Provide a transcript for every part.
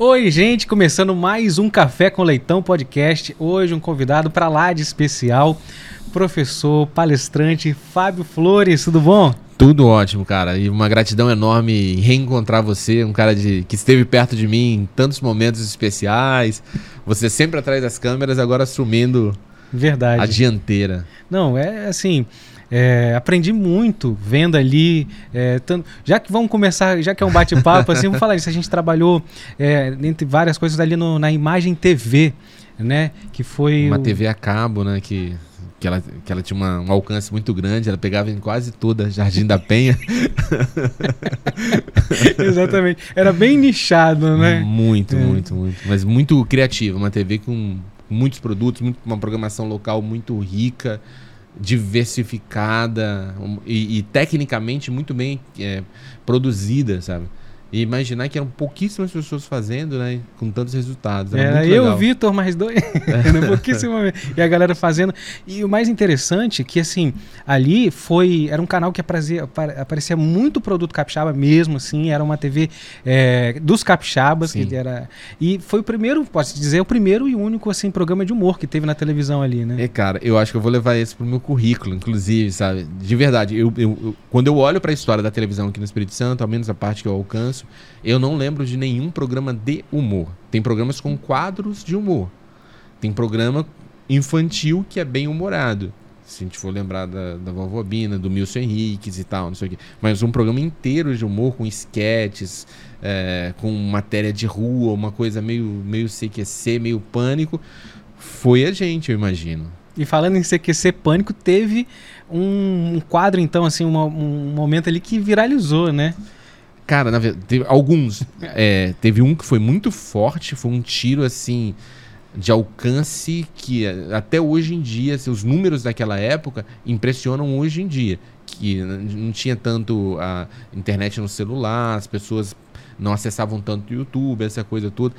Oi, gente, começando mais um Café com Leitão podcast. Hoje um convidado para lá de especial, professor, palestrante Fábio Flores, tudo bom? Tudo ótimo, cara. E uma gratidão enorme reencontrar você, um cara de, que esteve perto de mim em tantos momentos especiais. Você sempre atrás das câmeras, agora assumindo Verdade. a dianteira. Não, é assim, é, aprendi muito vendo ali. É, tanto, já que vamos começar, já que é um bate-papo, assim, vamos falar isso. A gente trabalhou é, entre várias coisas ali no, na imagem TV, né? Que foi. Uma o- TV a cabo, né? Que, que, ela, que ela tinha uma- um alcance muito grande, ela pegava em quase toda Jardim da Penha. Exatamente. Era bem nichado, né? Muito, É. muito, muito. Mas muito criativa. Uma TV com muitos produtos, muito- uma programação local muito rica, diversificada e, e tecnicamente muito bem é, produzida, sabe? E imaginar que eram pouquíssimas pessoas fazendo, né? Com tantos resultados. Era, muito eu. Vitor, mais dois. Era. E a galera fazendo. E o mais interessante é que, assim, ali foi. Era um canal que aparecia, apa- aparecia muito produto capixaba mesmo, assim. Era uma TV é, dos capixabas. Sim. Que era, e foi o primeiro, posso dizer, o primeiro e único, assim, programa de humor que teve na televisão ali, né? É, cara, eu acho que eu vou levar esse pro meu currículo, inclusive, sabe? De verdade, eu, eu- eu- quando eu olho pra história da televisão aqui no Espírito Santo, ao menos a parte que eu alcanço, eu não lembro de nenhum programa de humor. Tem programas com quadros de humor. Tem programa infantil que é bem humorado. Se a gente for lembrar da, da Vovó Bina, do Milson Henriques e tal, não sei o quê. Mas um programa inteiro de humor, com esquetes, é, com matéria de rua, uma coisa meio, meio CQC, meio pânico, foi a gente, eu imagino. E falando em CQC Pânico, teve um, quadro, então, assim, um momento ali que viralizou, né? Cara, na verdade, teve alguns. É, teve um que foi muito forte, foi um tiro assim de alcance que é, até hoje em dia, assim, os números daquela época impressionam hoje em dia. Que não tinha tanto a internet no celular, as pessoas não acessavam tanto o YouTube, essa coisa toda.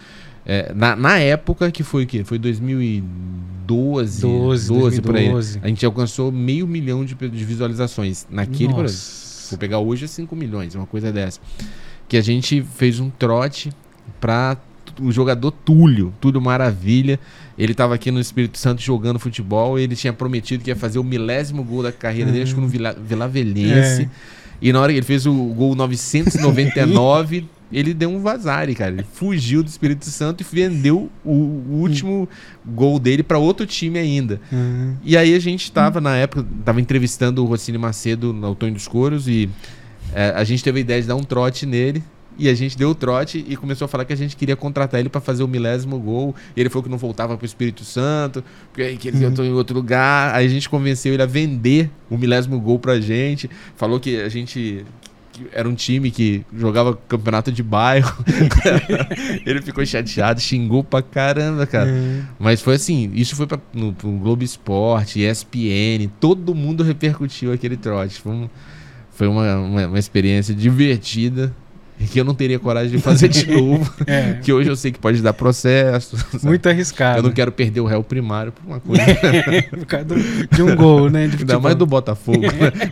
É, na, na época, que foi o quê? Foi 2012, 12, por aí. 2012. A gente alcançou meio milhão de, de visualizações naquele. Nossa. Vou pegar hoje é 5 milhões, uma coisa dessa. Que a gente fez um trote pra t- o jogador Túlio, Túlio Maravilha. Ele tava aqui no Espírito Santo jogando futebol. Ele tinha prometido que ia fazer o milésimo gol da carreira dele, acho que no Vila, Vila Velhense. É. E na hora que ele fez o gol 999, ele deu um vazare, cara. Ele fugiu do Espírito Santo e vendeu o, o último gol dele pra outro time ainda. Uhum. E aí a gente tava, na época, tava entrevistando o Rocine Macedo no Outono dos Coros e é, a gente teve a ideia de dar um trote nele. E a gente deu o trote e começou a falar que a gente queria contratar ele pra fazer o milésimo gol. E ele falou que não voltava pro Espírito Santo, porque que ele ia em outro lugar. Aí a gente convenceu ele a vender o milésimo gol pra gente. Falou que a gente era um time que jogava campeonato de bairro. ele ficou chateado, xingou pra caramba, cara. Uhum. Mas foi assim, isso foi pra, no, pro Globo Esporte, ESPN, todo mundo repercutiu aquele trote. Foi, um- foi uma, uma, uma experiência divertida que eu não teria coragem de fazer de novo. É, que hoje eu sei que pode dar processo. sabe? muito arriscado. Eu não quero perder o réu primário por uma coisa. Por causa do- de um gol, né? De Ainda futebol. mais do Botafogo.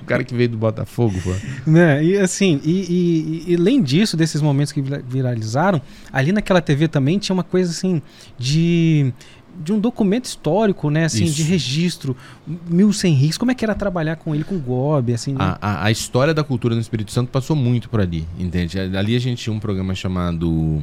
o cara que veio do Botafogo, pô. Né? E assim, e, e- e além disso, desses momentos que vira- viralizaram, ali naquela TV também tinha uma coisa assim de. De um documento histórico, né? Assim, de Isso. registro. Milson Henriques, como é que era trabalhar com ele, com o Gobi, assim, né? A, a, a história da cultura no Espírito Santo passou muito por ali, entende? Ali a gente tinha um programa chamado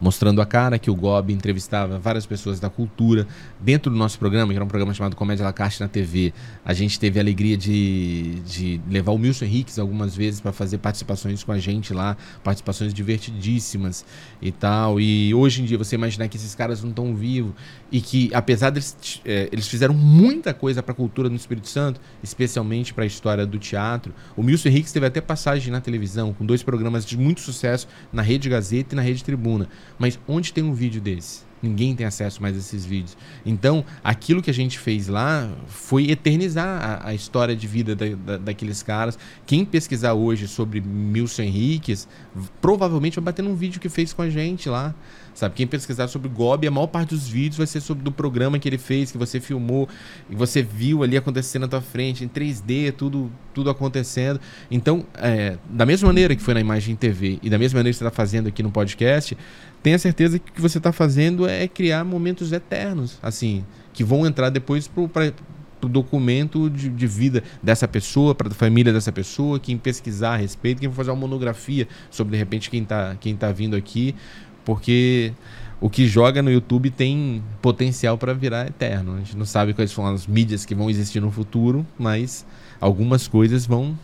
Mostrando a Cara, que o Gobi entrevistava várias pessoas da cultura. Dentro do nosso programa, que era um programa chamado Comédia La Carte na TV, a gente teve a alegria de, de levar o Milson Henriques algumas vezes para fazer participações com a gente lá, participações divertidíssimas e tal. E hoje em dia, você imaginar que esses caras não estão vivos e que, apesar deles, eh, eles fizeram muita coisa para a cultura no Espírito Santo, especialmente para a história do teatro. O Milson Henriques teve até passagem na televisão, com dois programas de muito sucesso na Rede Gazeta e na Rede Tribuna. Mas onde tem um vídeo desse? Ninguém tem acesso mais a esses vídeos. Então, aquilo que a gente fez lá foi eternizar a, a história de vida da- da- daqueles caras. Quem pesquisar hoje sobre Milson Henriques, v- provavelmente vai bater num vídeo que fez com a gente lá, sabe? Quem pesquisar sobre o a maior parte dos vídeos vai ser sobre do programa que ele fez, que você filmou, e você viu ali acontecendo na tua frente, em 3D, tudo, tudo acontecendo. Então, é, da mesma maneira que foi na imagem TV e da mesma maneira que você está fazendo aqui no podcast, tenha certeza que o que você está fazendo é criar momentos eternos, assim, que vão entrar depois para o documento de, de, vida dessa pessoa, para a família dessa pessoa, quem pesquisar a respeito, quem for fazer uma monografia sobre, de repente, quem está quem tá vindo aqui porque o que joga no YouTube tem potencial para virar eterno. A gente não sabe quais são as mídias que vão existir no futuro, mas algumas coisas vão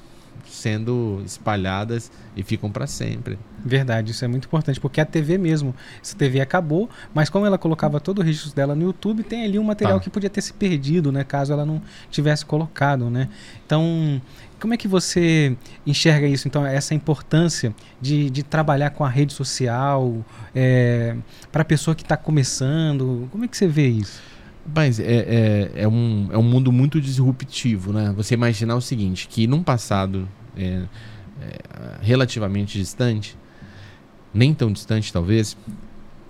sendo espalhadas e ficam para sempre. Verdade, isso é muito importante, porque a TV mesmo, essa TV acabou, mas como ela colocava todo o registro dela no YouTube, tem ali um material ah. que podia ter se perdido, né, caso ela não tivesse colocado, né? Então, como é que você enxerga isso, então, essa importância de, de trabalhar com a rede social é, para a pessoa que está começando? Como é que você vê isso? Mas é, é, é, um, é um mundo muito disruptivo, né? Você imaginar o seguinte, que num passado é, é, relativamente distante, nem tão distante talvez,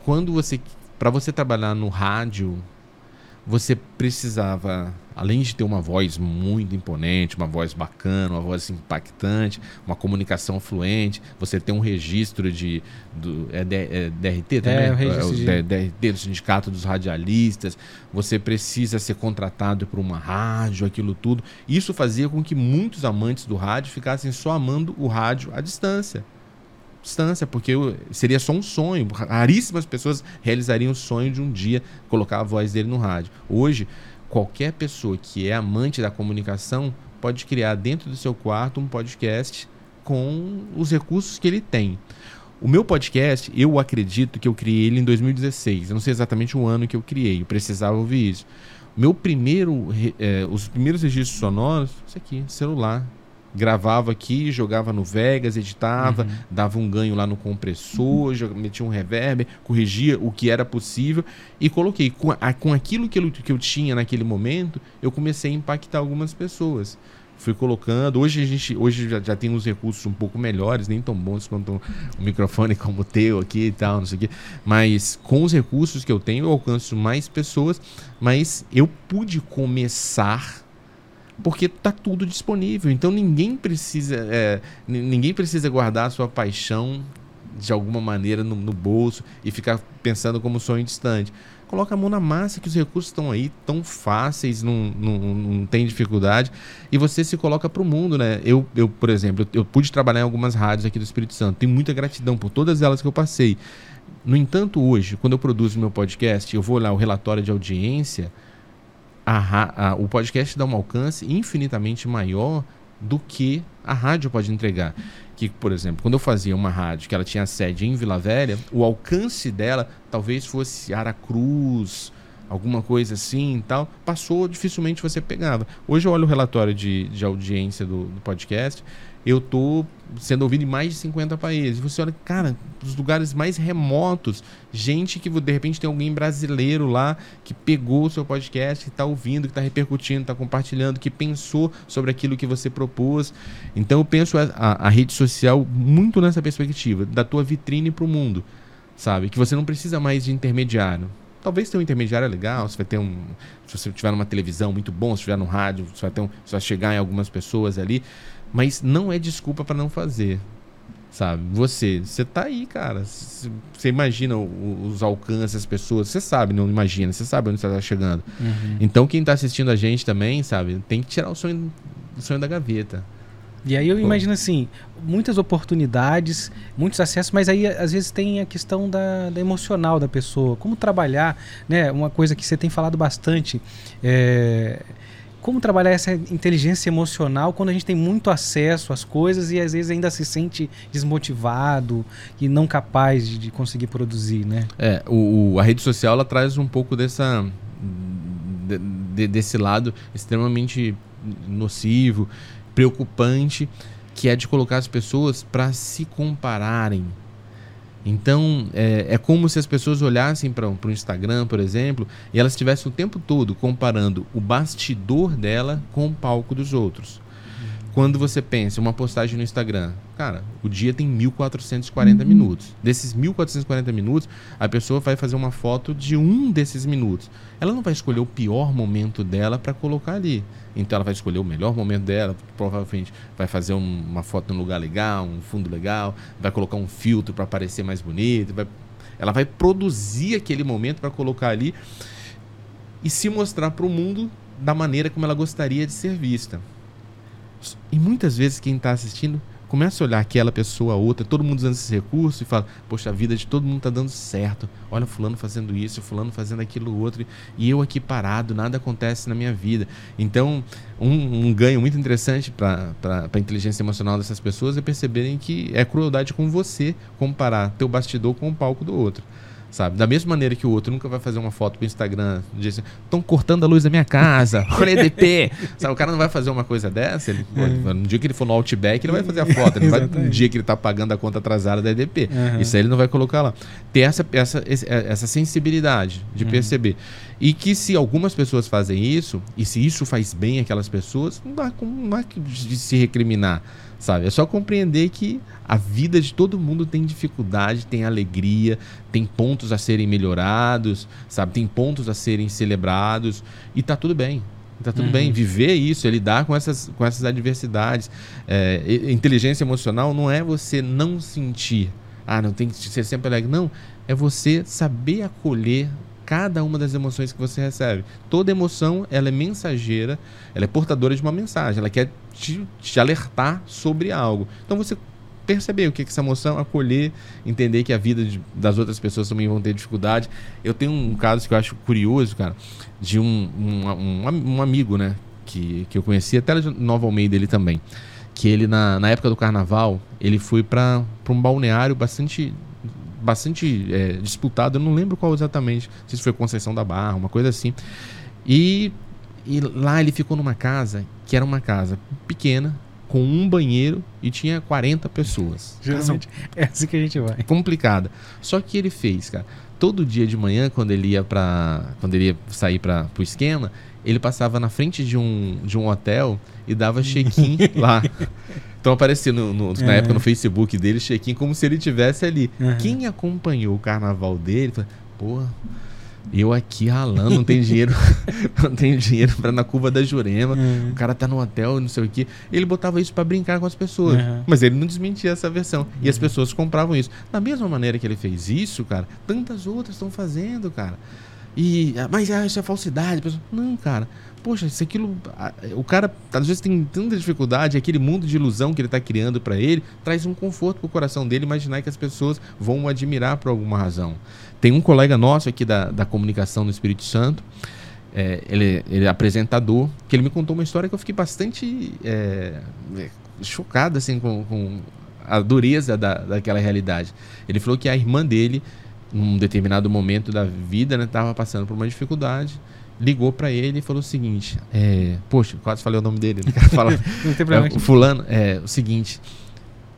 quando você, para você trabalhar no rádio, você precisava além de ter uma voz muito imponente, uma voz bacana, uma voz impactante, uma comunicação fluente, você tem um registro de do, é, é DRT também, é, o registro é, o de... DRT do sindicato dos radialistas, você precisa ser contratado por uma rádio, aquilo tudo. Isso fazia com que muitos amantes do rádio ficassem só amando o rádio à distância porque seria só um sonho. Raríssimas pessoas realizariam o sonho de um dia colocar a voz dele no rádio. Hoje, qualquer pessoa que é amante da comunicação pode criar dentro do seu quarto um podcast com os recursos que ele tem. O meu podcast, eu acredito que eu criei ele em 2016. Eu não sei exatamente o ano que eu criei, eu precisava ouvir isso. Meu primeiro, é, os primeiros registros sonoros, isso aqui, celular gravava aqui, jogava no Vegas, editava, uhum. dava um ganho lá no compressor, uhum. metia um reverb, corrigia o que era possível e coloquei. Com, a, com aquilo que eu, que eu tinha naquele momento, eu comecei a impactar algumas pessoas. Fui colocando. Hoje a gente hoje já, já tem uns recursos um pouco melhores, nem tão bons quanto um, um microfone como o teu aqui e tal, não sei o quê. Mas com os recursos que eu tenho, eu alcanço mais pessoas. Mas eu pude começar porque tá tudo disponível. Então ninguém precisa, é, ninguém precisa guardar a sua paixão de alguma maneira no, no, bolso e ficar pensando como sonho distante. Coloca a mão na massa que os recursos estão aí, tão fáceis, não, não, não tem dificuldade, e você se coloca para o mundo, né? Eu, eu, por exemplo, eu, eu pude trabalhar em algumas rádios aqui do Espírito Santo, tenho muita gratidão por todas elas que eu passei. No entanto, hoje, quando eu produzo meu podcast, eu vou olhar o relatório de audiência, a, a, o podcast dá um alcance infinitamente maior do que a rádio pode entregar. Que, por exemplo, quando eu fazia uma rádio que ela tinha sede em Vila Velha, o alcance dela talvez fosse Aracruz, alguma coisa assim e tal, passou, dificilmente você pegava. Hoje eu olho o relatório de, de audiência do, do podcast, eu tô sendo ouvido em mais de 50 países. Você olha, cara, os lugares mais remotos, gente que de repente tem alguém brasileiro lá que pegou o seu podcast, que está ouvindo, que está repercutindo, está compartilhando, que pensou sobre aquilo que você propôs. Então eu penso a, a, a rede social muito nessa perspectiva, da tua vitrine para o mundo, sabe? Que você não precisa mais de intermediário. Talvez ter um intermediário é legal, você vai ter um. Se você tiver numa televisão muito bom, se tiver no rádio, você vai, ter um, você vai chegar em algumas pessoas ali. Mas não é desculpa para não fazer. Sabe? Você, você tá aí, cara. Você imagina os alcances, as pessoas. Você sabe, não imagina. Você sabe onde você tá chegando. Uhum. Então, quem tá assistindo a gente também, sabe? Tem que tirar o sonho, o sonho da gaveta. E aí eu imagino assim, muitas oportunidades, muitos acessos, mas aí às vezes tem a questão da, da, emocional da pessoa. Como trabalhar, né? Uma coisa que você tem falado bastante. É, como trabalhar essa inteligência emocional quando a gente tem muito acesso às coisas e às vezes ainda se sente desmotivado e não capaz de, de conseguir produzir, né? É, o, a rede social ela traz um pouco dessa de, de, desse lado extremamente nocivo, preocupante, que é de colocar as pessoas para se compararem então, é, é, como se as pessoas olhassem para o Instagram, por exemplo, e elas estivessem o tempo todo comparando o bastidor dela com o palco dos outros. quando você pensa uma postagem no Instagram, cara, o dia tem 1440 uhum. minutos. Desses 1440 minutos, a pessoa vai fazer uma foto de um desses minutos. Ela não vai escolher o pior momento dela para colocar ali. Então ela vai escolher o melhor momento dela, provavelmente vai fazer um, uma foto num lugar legal, um fundo legal, vai colocar um filtro para parecer mais bonito, vai, ela vai produzir aquele momento para colocar ali e se mostrar para o mundo da maneira como ela gostaria de ser vista. E muitas vezes quem está assistindo começa a olhar aquela pessoa, outra, todo mundo usando esse recurso e fala: Poxa, a vida de todo mundo está dando certo. Olha, Fulano fazendo isso, Fulano fazendo aquilo outro, e eu aqui parado, nada acontece na minha vida. Então, um, um ganho muito interessante para a inteligência emocional dessas pessoas é perceberem que é crueldade com você comparar teu bastidor com o palco do outro sabe? Da mesma maneira que o outro nunca vai fazer uma foto pro Instagram, dizer estão cortando a luz da minha casa, olha EDP. sabe? O cara não vai fazer uma coisa dessa, ele, é. no dia que ele for no Outback, ele vai fazer a foto, ele vai no dia que ele tá pagando a conta atrasada da EDP. Uhum. Isso aí ele não vai colocar lá. Ter essa, essa, essa sensibilidade de uhum. perceber. E que se algumas pessoas fazem isso, e se isso faz bem aquelas pessoas, não dá, não dá de se recriminar sabe? É só compreender que a vida de todo mundo tem dificuldade, tem alegria, tem pontos a serem melhorados, sabe? Tem pontos a serem celebrados e tá tudo bem. Tá tudo uhum. bem. Viver isso, é lidar com essas, com essas adversidades. É, inteligência emocional não é você não sentir. Ah, não tem que ser sempre alegre. Não. É você saber acolher cada uma das emoções que você recebe. Toda emoção, ela é mensageira, ela é portadora de uma mensagem, ela quer te, te alertar sobre algo. Então você perceber o que é essa emoção, acolher, entender que a vida de, das outras pessoas também vão ter dificuldade. Eu tenho um caso que eu acho curioso, cara, de um, um, um, um amigo, né, que, que eu conheci, até de Nova Almeida ele também, que ele na, na época do carnaval, ele foi para um balneário bastante bastante é, disputado, eu não lembro qual exatamente, se foi Conceição da Barra, uma coisa assim. E, e lá ele ficou numa casa que era uma casa pequena, com um banheiro e tinha 40 pessoas. Geralmente é assim que a gente vai. Complicada. Só que ele fez, cara. Todo dia de manhã, quando ele ia para, quando ele ia sair para o esquema, ele passava na frente de um, de um hotel e dava check-in lá. Então aparecia no, no, na é. época no Facebook dele, check-in, como se ele tivesse ali. Uhum. Quem acompanhou o carnaval dele, falou, porra, eu aqui ralando, não tem dinheiro, não tem dinheiro para na curva da Jurema. Uhum. O cara tá no hotel, não sei o quê. Ele botava isso para brincar com as pessoas. Uhum. Mas ele não desmentia essa versão. E as pessoas compravam isso. Da mesma maneira que ele fez isso, cara, tantas outras estão fazendo, cara. E, ah, mas ah, isso é falsidade. Não, cara. Poxa, isso aquilo. O cara às vezes tem tanta dificuldade, aquele mundo de ilusão que ele está criando para ele, traz um conforto pro coração dele imaginar que as pessoas vão o admirar por alguma razão. Tem um colega nosso aqui da, da comunicação no Espírito Santo, é, ele, ele é apresentador, que ele me contou uma história que eu fiquei bastante é, chocado assim, com, com a dureza da, daquela realidade. Ele falou que a irmã dele, num determinado momento da vida, estava né, passando por uma dificuldade ligou para ele e falou o seguinte: é, Poxa, quase falei o nome dele, não quero falar. não tem problema. É, fulano, é o seguinte: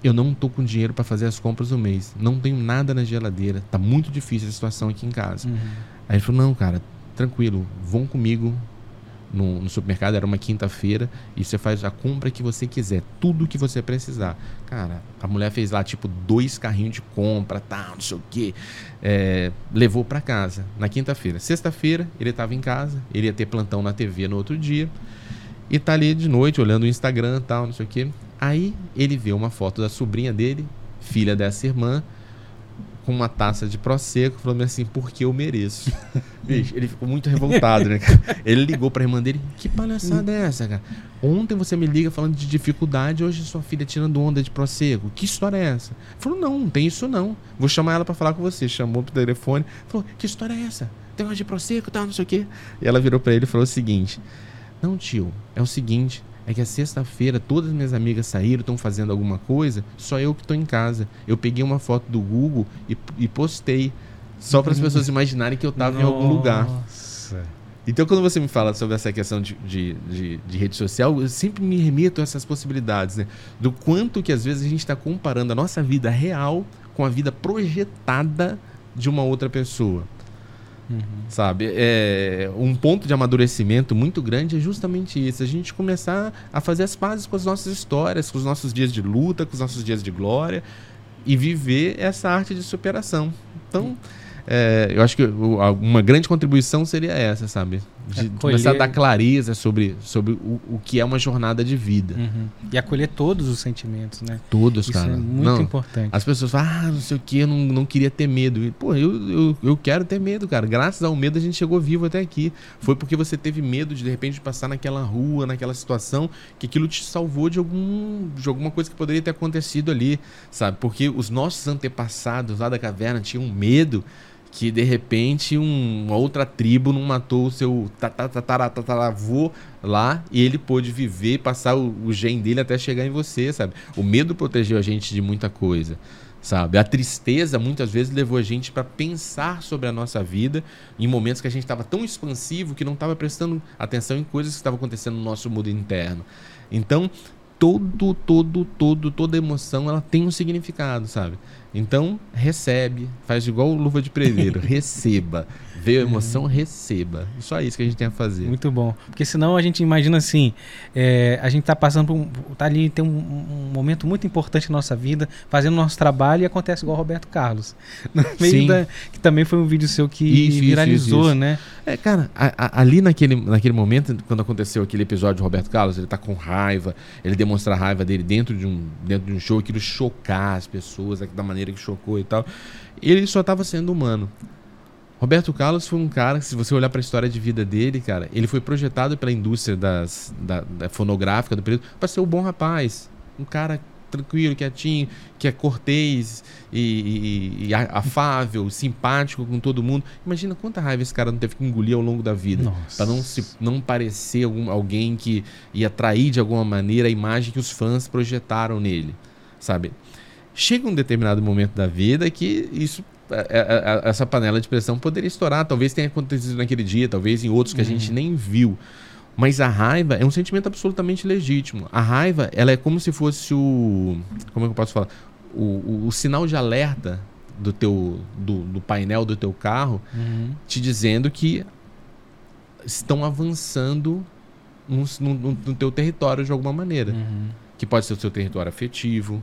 eu não tô com dinheiro para fazer as compras do mês, não tenho nada na geladeira, tá muito difícil a situação aqui em casa. Uhum. Aí ele falou: Não, cara, tranquilo, vão comigo, no, no supermercado, era uma quinta-feira, e você faz a compra que você quiser, tudo que você precisar. Cara, a mulher fez lá, tipo, dois carrinhos de compra, tal, não sei o quê. É, levou para casa na quinta-feira. Sexta-feira, ele estava em casa, ele ia ter plantão na TV no outro dia, e tá ali de noite olhando o Instagram, tal, não sei o quê. Aí ele vê uma foto da sobrinha dele, filha dessa irmã, com uma taça de Prosecco, falando assim, porque eu mereço. Bicho, ele ficou muito revoltado, né? Ele ligou pra irmã dele, que palhaçada é essa, cara? Ontem você me liga falando de dificuldade, hoje sua filha tirando onda de Prosecco. Que história é essa? Ele falou, não, não tem isso não. Vou chamar ela para falar com você. Chamou pro telefone, falou, que história é essa? Tem uma de Prosecco e tal, não sei o quê. E ela virou para ele e falou o seguinte, não tio, é o seguinte, é que a sexta-feira todas as minhas amigas saíram, estão fazendo alguma coisa, só eu que estou em casa. Eu peguei uma foto do Google e, e postei, só para as pessoas imaginarem que eu estava em algum lugar. Então, quando você me fala sobre essa questão de, de, de, de, rede social, eu sempre me remito a essas possibilidades, né? Do quanto que às vezes a gente está comparando a nossa vida real com a vida projetada de uma outra pessoa. Uhum. Sabe? É, um ponto de amadurecimento muito grande é justamente isso. A gente começar a fazer as pazes com as nossas histórias, com os nossos dias de luta, com os nossos dias de glória e viver essa arte de superação. Então, é, eu acho que uma grande contribuição seria essa, sabe? De acolher... começar a dar clareza sobre, sobre o, o que é uma jornada de vida. Uhum. E acolher todos os sentimentos, né? Todos, Isso cara. é muito não, importante. As pessoas falam, ah, não sei o que, eu não, não queria ter medo. E, pô, eu, eu, eu quero ter medo, cara. Graças ao medo a gente chegou vivo até aqui. Foi porque você teve medo de, de repente, passar naquela rua, naquela situação, que aquilo te salvou de, algum, de alguma coisa que poderia ter acontecido ali, sabe? Porque os nossos antepassados lá da caverna tinham medo que de repente um, uma outra tribo não matou o seu tataravô lá e ele pôde viver, passar o, o gen dele até chegar em você, sabe? O medo protegeu a gente de muita coisa, sabe? A tristeza muitas vezes levou a gente para pensar sobre a nossa vida em momentos que a gente estava tão expansivo que não estava prestando atenção em coisas que estavam acontecendo no nosso mundo interno. Então, todo, todo, todo, toda emoção ela tem um significado, sabe? Então, recebe, faz igual luva de preveiro, receba. Veio a emoção, receba. Só isso que a gente tem a fazer. Muito bom. Porque senão a gente imagina assim, é, a gente está passando por um, tá ali, tem um, um, momento muito importante na nossa vida, fazendo nosso trabalho e acontece igual o Roberto Carlos. No meio da, que também foi um vídeo seu que isso, viralizou, isso, isso, né? É, cara, a, a, ali naquele, naquele momento, quando aconteceu aquele episódio de Roberto Carlos, ele tá com raiva, ele demonstra a raiva dele dentro de um, dentro de um show, aquilo chocar as pessoas da maneira que chocou e tal. Ele só estava sendo humano. Roberto Carlos foi um cara que, se você olhar para a história de vida dele, cara, ele foi projetado pela indústria das, da, da fonográfica do período para ser o bom rapaz. Um cara tranquilo, quietinho, que é cortês e, e, e, afável, simpático com todo mundo. Imagina quanta raiva esse cara não teve que engolir ao longo da vida. para não, se, não parecer algum, alguém que ia atrair de alguma maneira a imagem que os fãs projetaram nele. Sabe? Chega um determinado momento da vida que isso é, é, é, essa panela de pressão poderia estourar. Talvez tenha acontecido naquele dia, talvez em outros que a gente uhum. nem viu. Mas a raiva é um sentimento absolutamente legítimo. A raiva, ela é como se fosse o. Como é que eu posso falar? O, o, o sinal de alerta do teu do, do, painel do teu carro uhum. te dizendo que estão avançando no, no, no, teu território de alguma maneira. Uhum. Que pode ser o seu território afetivo,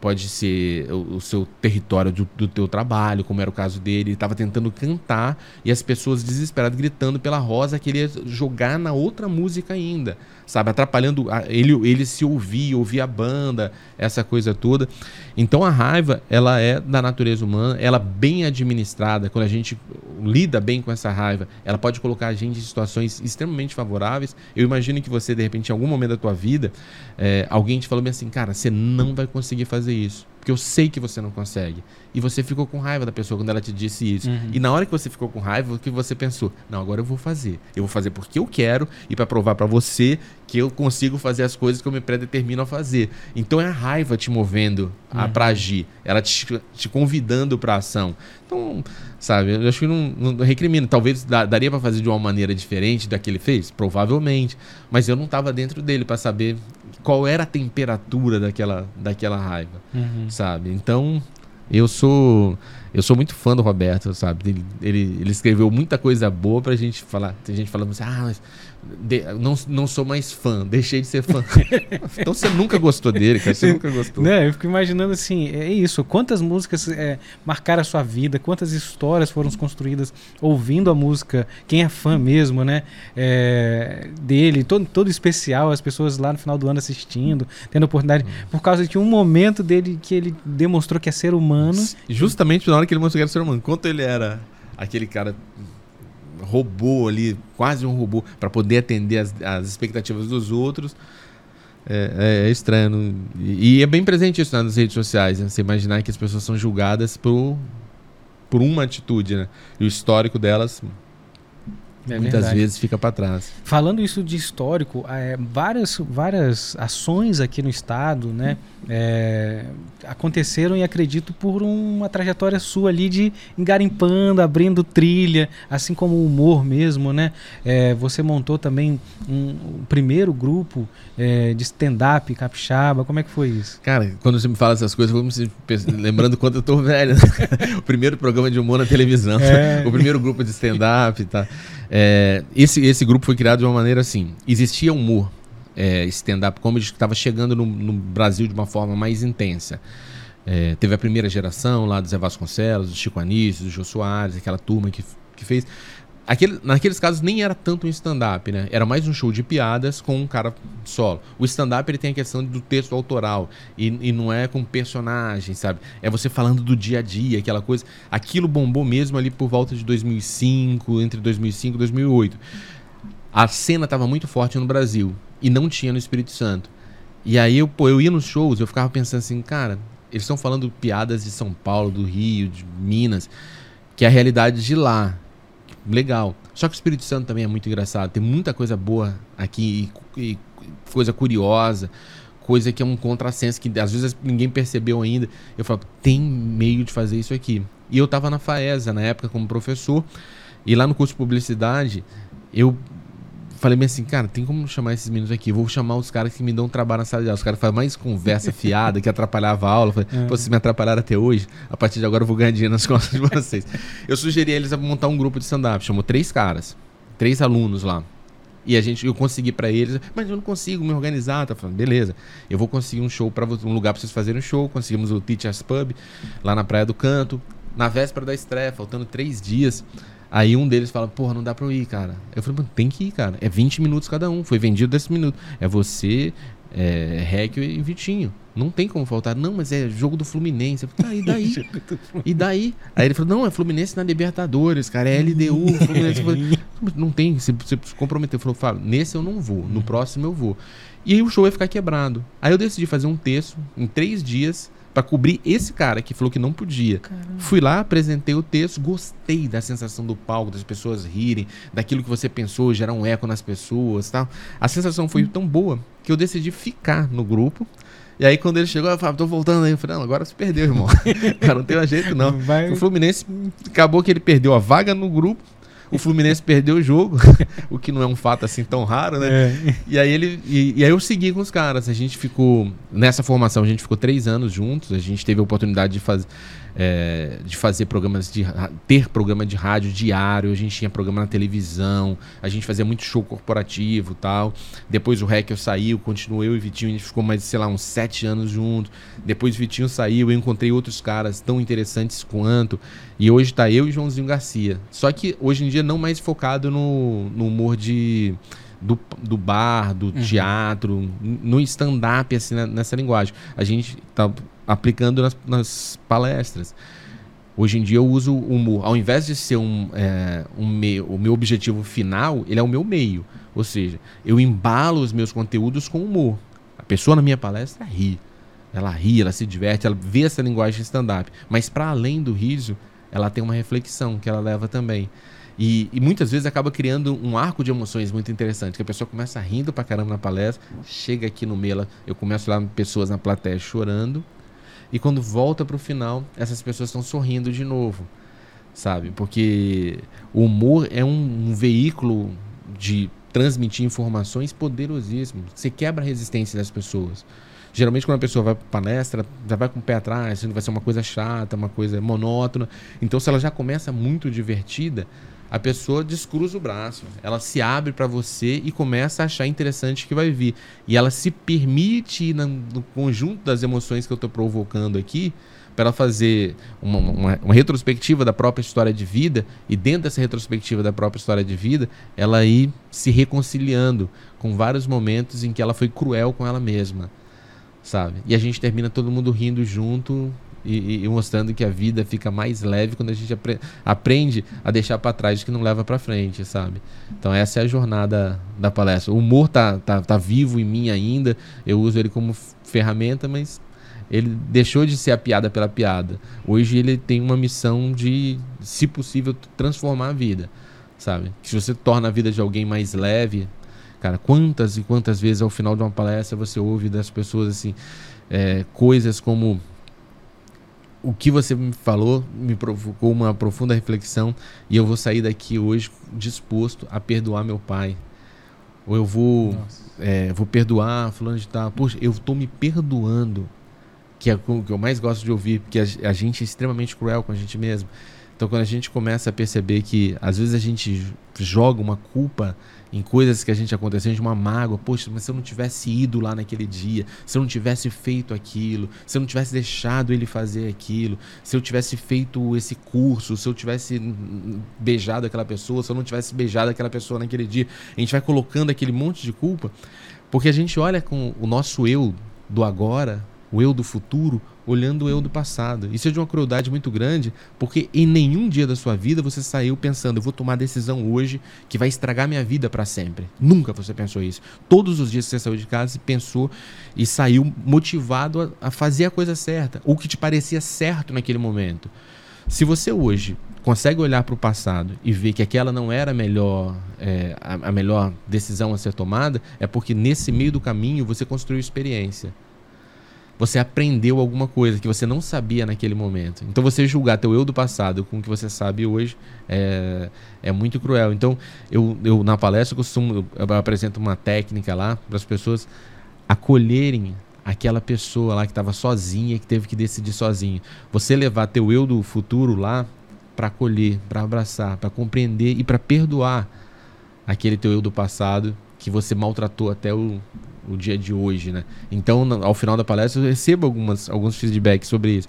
pode ser o, o seu território do, do, teu trabalho, como era o caso dele. Ele estava tentando cantar e as pessoas desesperadas gritando pela Rosa que ele ia jogar na outra música ainda, sabe? Atrapalhando ele, ele se ouvir, ouvir a banda, essa coisa toda. Então a raiva, ela é da natureza humana, ela bem administrada, quando a gente lida bem com essa raiva, ela pode colocar a gente em situações extremamente favoráveis. Eu imagino que você, de repente, em algum momento da tua vida, é, alguém te falou bem assim, cara, você não vai conseguir fazer isso porque eu sei que você não consegue. E você ficou com raiva da pessoa quando ela te disse isso. Uhum. E na hora que você ficou com raiva, o que você pensou? Não, agora eu vou fazer. Eu vou fazer porque eu quero e para provar para você que eu consigo fazer as coisas que eu me predetermino a fazer. Então é a raiva te movendo uhum. para agir, ela te, te convidando para ação. Então, sabe, eu acho que não, não recrimino. Talvez daria para fazer de uma maneira diferente da que ele fez, provavelmente, mas eu não estava dentro dele para saber qual era a temperatura daquela, daquela raiva, uhum. sabe? Então, eu sou eu sou muito fã do Roberto, sabe? Ele, ele, ele escreveu muita coisa boa pra gente falar. Tem gente falando assim, ah, mas de, não, não sou mais fã, deixei de ser fã. então você nunca gostou dele, cara. Você nunca gostou. Não, eu fico imaginando assim, é isso. Quantas músicas é, marcaram a sua vida, quantas histórias foram construídas ouvindo a música, quem é fã mesmo, né? É, dele, todo, todo especial, as pessoas lá no final do ano assistindo, tendo oportunidade, hum. por causa de um momento dele que ele demonstrou que é ser humano. Justamente na hora que ele mostrou que era ser humano. Quanto ele era aquele cara robô ali, quase um robô, para poder atender as, as, expectativas dos outros. É, é, é estranho. E, e, é bem presente isso nas redes sociais. Né? Você imaginar que as pessoas são julgadas por, por uma atitude, né? E o histórico delas é muitas verdade. vezes fica para trás. Falando isso de histórico, é, várias, várias ações aqui no estado, né, é, aconteceram e acredito por uma trajetória sua ali de engarimpando, abrindo trilha, assim como o humor mesmo, né? É, você montou também um, um primeiro grupo é, de stand-up capixaba. Como é que foi isso? Cara, quando você me fala essas coisas, eu vou me lembrando quando eu tô velho. O primeiro programa de humor na televisão, é. o primeiro grupo de stand-up, tá? É, esse, esse grupo foi criado de uma maneira assim: existia humor, é, stand-up comedy que estava chegando no, no, Brasil de uma forma mais intensa. É, teve a primeira geração lá do Zé Vasconcelos, do Chico Anísio, do Jô Soares, aquela turma que, que fez. Aquele, naqueles casos nem era tanto um stand-up, né? Era mais um show de piadas com um cara solo. O stand-up ele tem a questão do texto autoral e, e, não é com personagem, sabe? É você falando do dia a dia, aquela coisa. Aquilo bombou mesmo ali por volta de 2005, entre 2005 e 2008. A cena estava muito forte no Brasil e não tinha no Espírito Santo. E aí eu, pô, eu ia nos shows, eu ficava pensando assim, cara, eles estão falando piadas de São Paulo, do Rio, de Minas, que é a realidade de lá legal. Só que o Espírito Santo também é muito engraçado. Tem muita coisa boa aqui e, e coisa curiosa, coisa que é um contrassenso que às vezes ninguém percebeu ainda. Eu falo, tem meio de fazer isso aqui. E eu estava na FAESA na época como professor, e lá no curso de publicidade, eu falei bem assim, cara, tem como chamar esses meninos aqui? Vou chamar os caras que me dão trabalho na sala de aula. Os caras fazem mais conversa fiada que atrapalhava a aula. Falei, é. vocês me atrapalharam até hoje, a partir de agora eu vou ganhar dinheiro nas costas de vocês. eu sugeri eles a montar um grupo de stand-up. Chamou três caras, três alunos lá. E a gente, eu consegui para eles, mas eu não consigo me organizar. Tá falando, beleza, eu vou conseguir um show para um lugar para vocês fazerem um show. Conseguimos o Teachers Pub lá na Praia do Canto. Na véspera da estreia, faltando três dias, Aí um deles fala, porra, não dá pra eu ir, cara. Eu falei, tem que ir, cara. É 20 minutos cada um. Foi vendido 10 minutos. É você, é, Rec e Vitinho. Não tem como faltar. Não, mas é jogo do Fluminense. Eu falei, tá, e daí? e daí? Aí ele falou, não, é Fluminense na Libertadores, cara. É LDU, Fluminense. Falei, não tem, você, você se comprometeu. Falou, Fábio, nesse eu não vou. No próximo eu vou. E aí o show ia ficar quebrado. Aí eu decidi fazer um texto em três dias para cobrir esse cara que falou que não podia. Caramba. Fui lá, apresentei o texto, gostei da sensação do palco, das pessoas rirem, daquilo que você pensou, gerar um eco nas pessoas, tal. A sensação foi tão boa que eu decidi ficar no grupo. E aí, quando ele chegou, eu falei, tô voltando aí. Eu falei, não, agora você perdeu, irmão. cara, não tem jeito, não. Vai... O Fluminense acabou que ele perdeu a vaga no grupo o Fluminense perdeu o jogo, o que não é um fato assim tão raro, né? É. E aí ele. E, e, aí eu segui com os caras. A gente ficou. Nessa formação, a gente ficou três anos juntos. A gente teve a oportunidade de fazer é, de fazer programas de ter programa de rádio diário, a gente tinha programa na televisão, a gente fazia muito show corporativo tal. Depois o Rec saiu, continuou eu e Vitinho, a gente ficou mais, sei lá, uns sete anos juntos. Depois o Vitinho saiu, eu encontrei outros caras tão interessantes quanto. E hoje tá eu e Joãozinho Garcia. Só que hoje em dia não mais focado no, no humor de. Do, do bar, do uhum. teatro, no stand-up, assim, nessa linguagem. A gente tá aplicando nas, nas palestras. Hoje em dia eu uso o humor, ao invés de ser um, é, um meio, o meu objetivo final, ele é o meu meio. Ou seja, eu embalo os meus conteúdos com humor. A pessoa na minha palestra ri. Ela ri, ela se diverte, ela vê essa linguagem stand-up. Mas para além do riso, ela tem uma reflexão que ela leva também. E, e, muitas vezes acaba criando um arco de emoções muito interessante, que a pessoa começa rindo pra caramba na palestra, chega aqui no meio, eu começo lá pessoas na plateia chorando, e quando volta para o final, essas pessoas estão sorrindo de novo, sabe? Porque o humor é um, um veículo de transmitir informações poderosíssimo. Você quebra a resistência das pessoas. Geralmente, quando a pessoa vai para palestra, já vai com o pé atrás, vai ser uma coisa chata, uma coisa monótona. Então, se ela já começa muito divertida, a pessoa descruza o braço, ela se abre para você e começa a achar interessante que vai vir. E ela se permite, no conjunto das emoções que eu estou provocando aqui, para ela fazer uma, uma, uma, retrospectiva da própria história de vida, e dentro dessa retrospectiva da própria história de vida, ela ir se reconciliando com vários momentos em que ela foi cruel com ela mesma, sabe? E a gente termina todo mundo rindo junto e, e, mostrando que a vida fica mais leve quando a gente apre aprende a deixar para trás o que não leva para frente, sabe? Então essa é a jornada da palestra. O humor tá, tá, tá vivo em mim ainda, eu uso ele como ferramenta, mas ele deixou de ser a piada pela piada. Hoje ele tem uma missão de, se possível, transformar a vida. sabe? Se você torna a vida de alguém mais leve, cara, quantas e quantas vezes ao final de uma palestra você ouve das pessoas assim, é, coisas como o que você me falou me provocou uma profunda reflexão e eu vou sair daqui hoje disposto a perdoar meu pai. Ou eu vou, é, vou perdoar fulano de tal. Poxa, eu estou me perdoando. Que é o que eu mais gosto de ouvir, porque a, a gente é extremamente cruel com a gente mesmo. Então, quando a gente começa a perceber que às vezes a gente joga uma culpa em coisas que a gente aconteceu, de uma mágoa, poxa, mas se eu não tivesse ido lá naquele dia, se eu não tivesse feito aquilo, se eu não tivesse deixado ele fazer aquilo, se eu tivesse feito esse curso, se eu tivesse beijado aquela pessoa, se eu não tivesse beijado aquela pessoa naquele dia, a gente vai colocando aquele monte de culpa, porque a gente olha com o nosso eu do agora, o eu do futuro, olhando eu do passado. Isso é de uma crueldade muito grande, porque em nenhum dia da sua vida você saiu pensando, eu vou tomar decisão hoje que vai estragar minha vida para sempre. Nunca você pensou isso. Todos os dias que você saiu de casa, você pensou e saiu motivado a, a fazer a coisa certa, o que te parecia certo naquele momento. Se você hoje consegue olhar para o passado e ver que aquela não era a melhor, é, a, a melhor decisão a ser tomada, é porque nesse meio do caminho você construiu experiência você aprendeu alguma coisa que você não sabia naquele momento. Então você julgar teu eu do passado com o que você sabe hoje é, é muito cruel. Então eu, eu na palestra eu costumo eu apresento uma técnica lá para as pessoas acolherem aquela pessoa lá que estava sozinha que teve que decidir sozinho. Você levar teu eu do futuro lá para acolher, para abraçar, para compreender e para perdoar aquele teu eu do passado que você maltratou até o, o dia de hoje, né? Então, ao final da palestra, eu recebo algumas, alguns feedbacks sobre isso.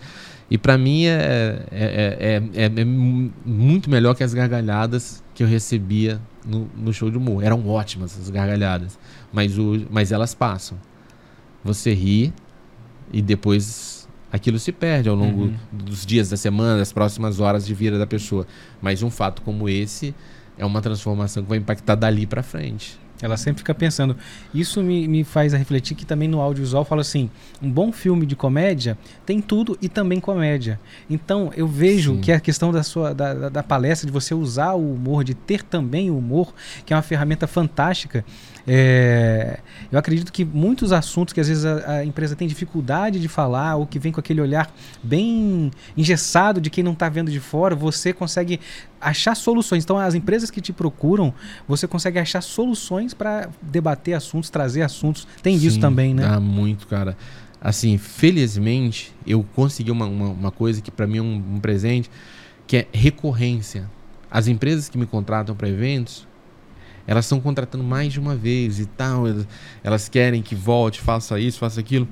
E para mim é, é, é, é, muito melhor que as gargalhadas que eu recebia no, no show de humor. Eram ótimas as gargalhadas, mas, o, mas elas passam. Você ri e depois aquilo se perde ao longo uhum. dos dias da semana, das próximas horas de vida da pessoa. Mas um fato como esse é uma transformação que vai impactar dali para frente. Ela sempre fica pensando. Isso me, me faz refletir que também no audiovisual fala assim: um bom filme de comédia tem tudo e também comédia. Então eu vejo Sim. que a questão da sua da, da palestra, de você usar o humor, de ter também o humor, que é uma ferramenta fantástica, é, eu acredito que muitos assuntos que às vezes a, a, empresa tem dificuldade de falar ou que vem com aquele olhar bem engessado de quem não está vendo de fora, você consegue achar soluções. Então, as empresas que te procuram, você consegue achar soluções para debater assuntos, trazer assuntos. Tem Sim, disso também, né? Ah, muito, cara. Assim, felizmente, eu consegui uma, uma, uma coisa que para mim é um, um presente, que é recorrência. As empresas que me contratam para eventos, elas estão contratando mais de uma vez e tal, elas querem que volte, faça isso, faça aquilo.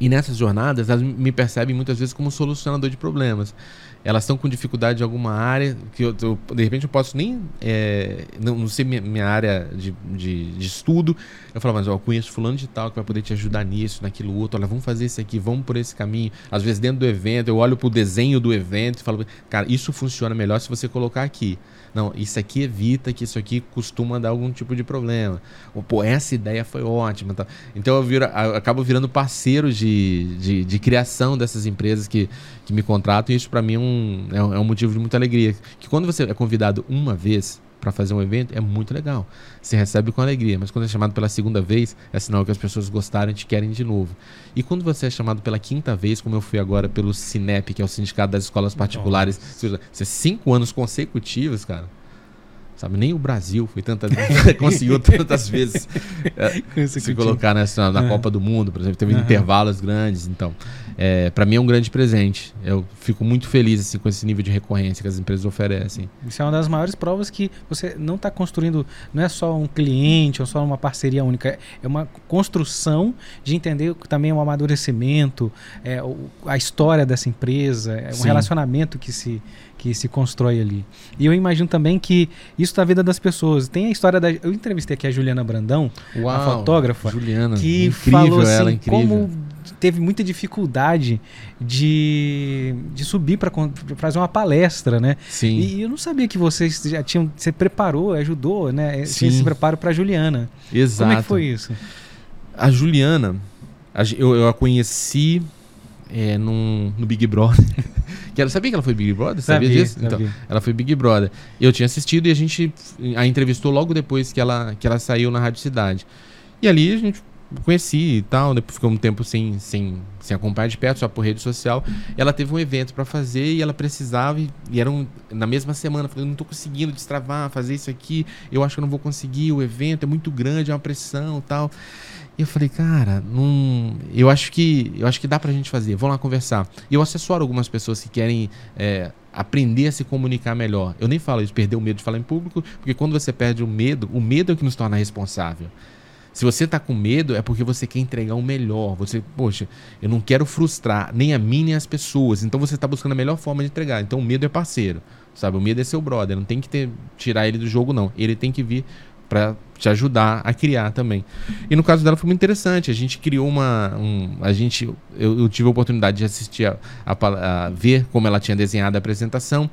E nessas jornadas, elas me percebem muitas vezes como solucionador de problemas. Elas estão com dificuldade em alguma área que eu, eu de repente eu posso nem é, não, não ser minha, minha área de, de, de, estudo. Eu falo, mas ó, eu conheço fulano de tal que vai poder te ajudar nisso, naquilo outro. Olha, vamos fazer isso aqui, vamos por esse caminho. Às vezes dentro do evento, eu olho para o desenho do evento e falo, cara, isso funciona melhor se você colocar aqui. Não, isso aqui evita que isso aqui costuma dar algum tipo de problema. Ou, pô, essa ideia foi ótima. Tá? Então eu, viro, eu acabo virando parceiro de, de, de, criação dessas empresas que, que me contratam e isso para mim é um, é um motivo de muita alegria. Que quando você é convidado uma vez, para fazer um evento é muito legal. Você recebe com alegria, mas quando é chamado pela segunda vez, é sinal que as pessoas gostaram e te querem de novo. E quando você é chamado pela quinta vez, como eu fui agora pelo Cinep, que é o Sindicato das Escolas Particulares, Nossa. você cinco anos consecutivos, cara. Sabe, nem o Brasil foi tanta conseguiu tantas vezes é, se colocar nessa, na, é. Copa do Mundo, por exemplo, teve uhum. intervalos grandes, então é, para mim é um grande presente. Eu fico muito feliz assim, com esse nível de recorrência que as empresas oferecem. Isso é uma das maiores provas que você não está construindo, não é só um cliente ou só uma parceria única, é uma construção de entender também um amadurecimento, é, a história dessa empresa, é um Sim. relacionamento que se, que se constrói ali. E eu imagino também que isso da vida das pessoas. Tem a história da. Eu entrevistei aqui a Juliana Brandão, Uau, a fotógrafa, Juliana, que incrível, falou assim, ela, como teve muita dificuldade de, de subir para fazer uma palestra, né? Sim. E eu não sabia que vocês já tinham. Você preparou, ajudou, né? Sim. Esse preparo para Juliana. Exato. Como é que foi isso? A Juliana, eu, eu a conheci é, num, no Big Brother, Que ela sabia que ela foi Big Brother? Sabia, Sabia, disso? Então, sabia. ela foi Big Brother. Eu tinha assistido e a gente a entrevistou logo depois que ela, que ela saiu na Rádio Cidade. E ali a gente conheci e tal, depois ficou um tempo sem, sem, sem acompanhar de perto, só por rede social. Ela teve um evento para fazer e ela precisava, e, e era um- na mesma semana, falei, não tô conseguindo destravar, fazer isso aqui, eu acho que eu não vou conseguir, o evento é muito grande, é uma pressão e tal. E eu falei, cara, não, eu acho que eu acho que dá pra gente fazer. Vamos lá conversar. E eu assessoro algumas pessoas que querem é, aprender a se comunicar melhor. Eu nem falo isso, perder o medo de falar em público, porque quando você perde o medo, o medo é o que nos torna responsável. Se você tá com medo, é porque você quer entregar o melhor. Você, poxa, eu não quero frustrar nem a mim nem as pessoas. Então você tá buscando a melhor forma de entregar. Então o medo é parceiro, sabe? O medo é seu brother. Não tem que ter, tirar ele do jogo, não. Ele tem que vir para te ajudar a criar também. E no caso dela foi muito interessante. A gente criou uma. Um, a gente, eu, eu tive a oportunidade de assistir a, a a ver como ela tinha desenhado a apresentação.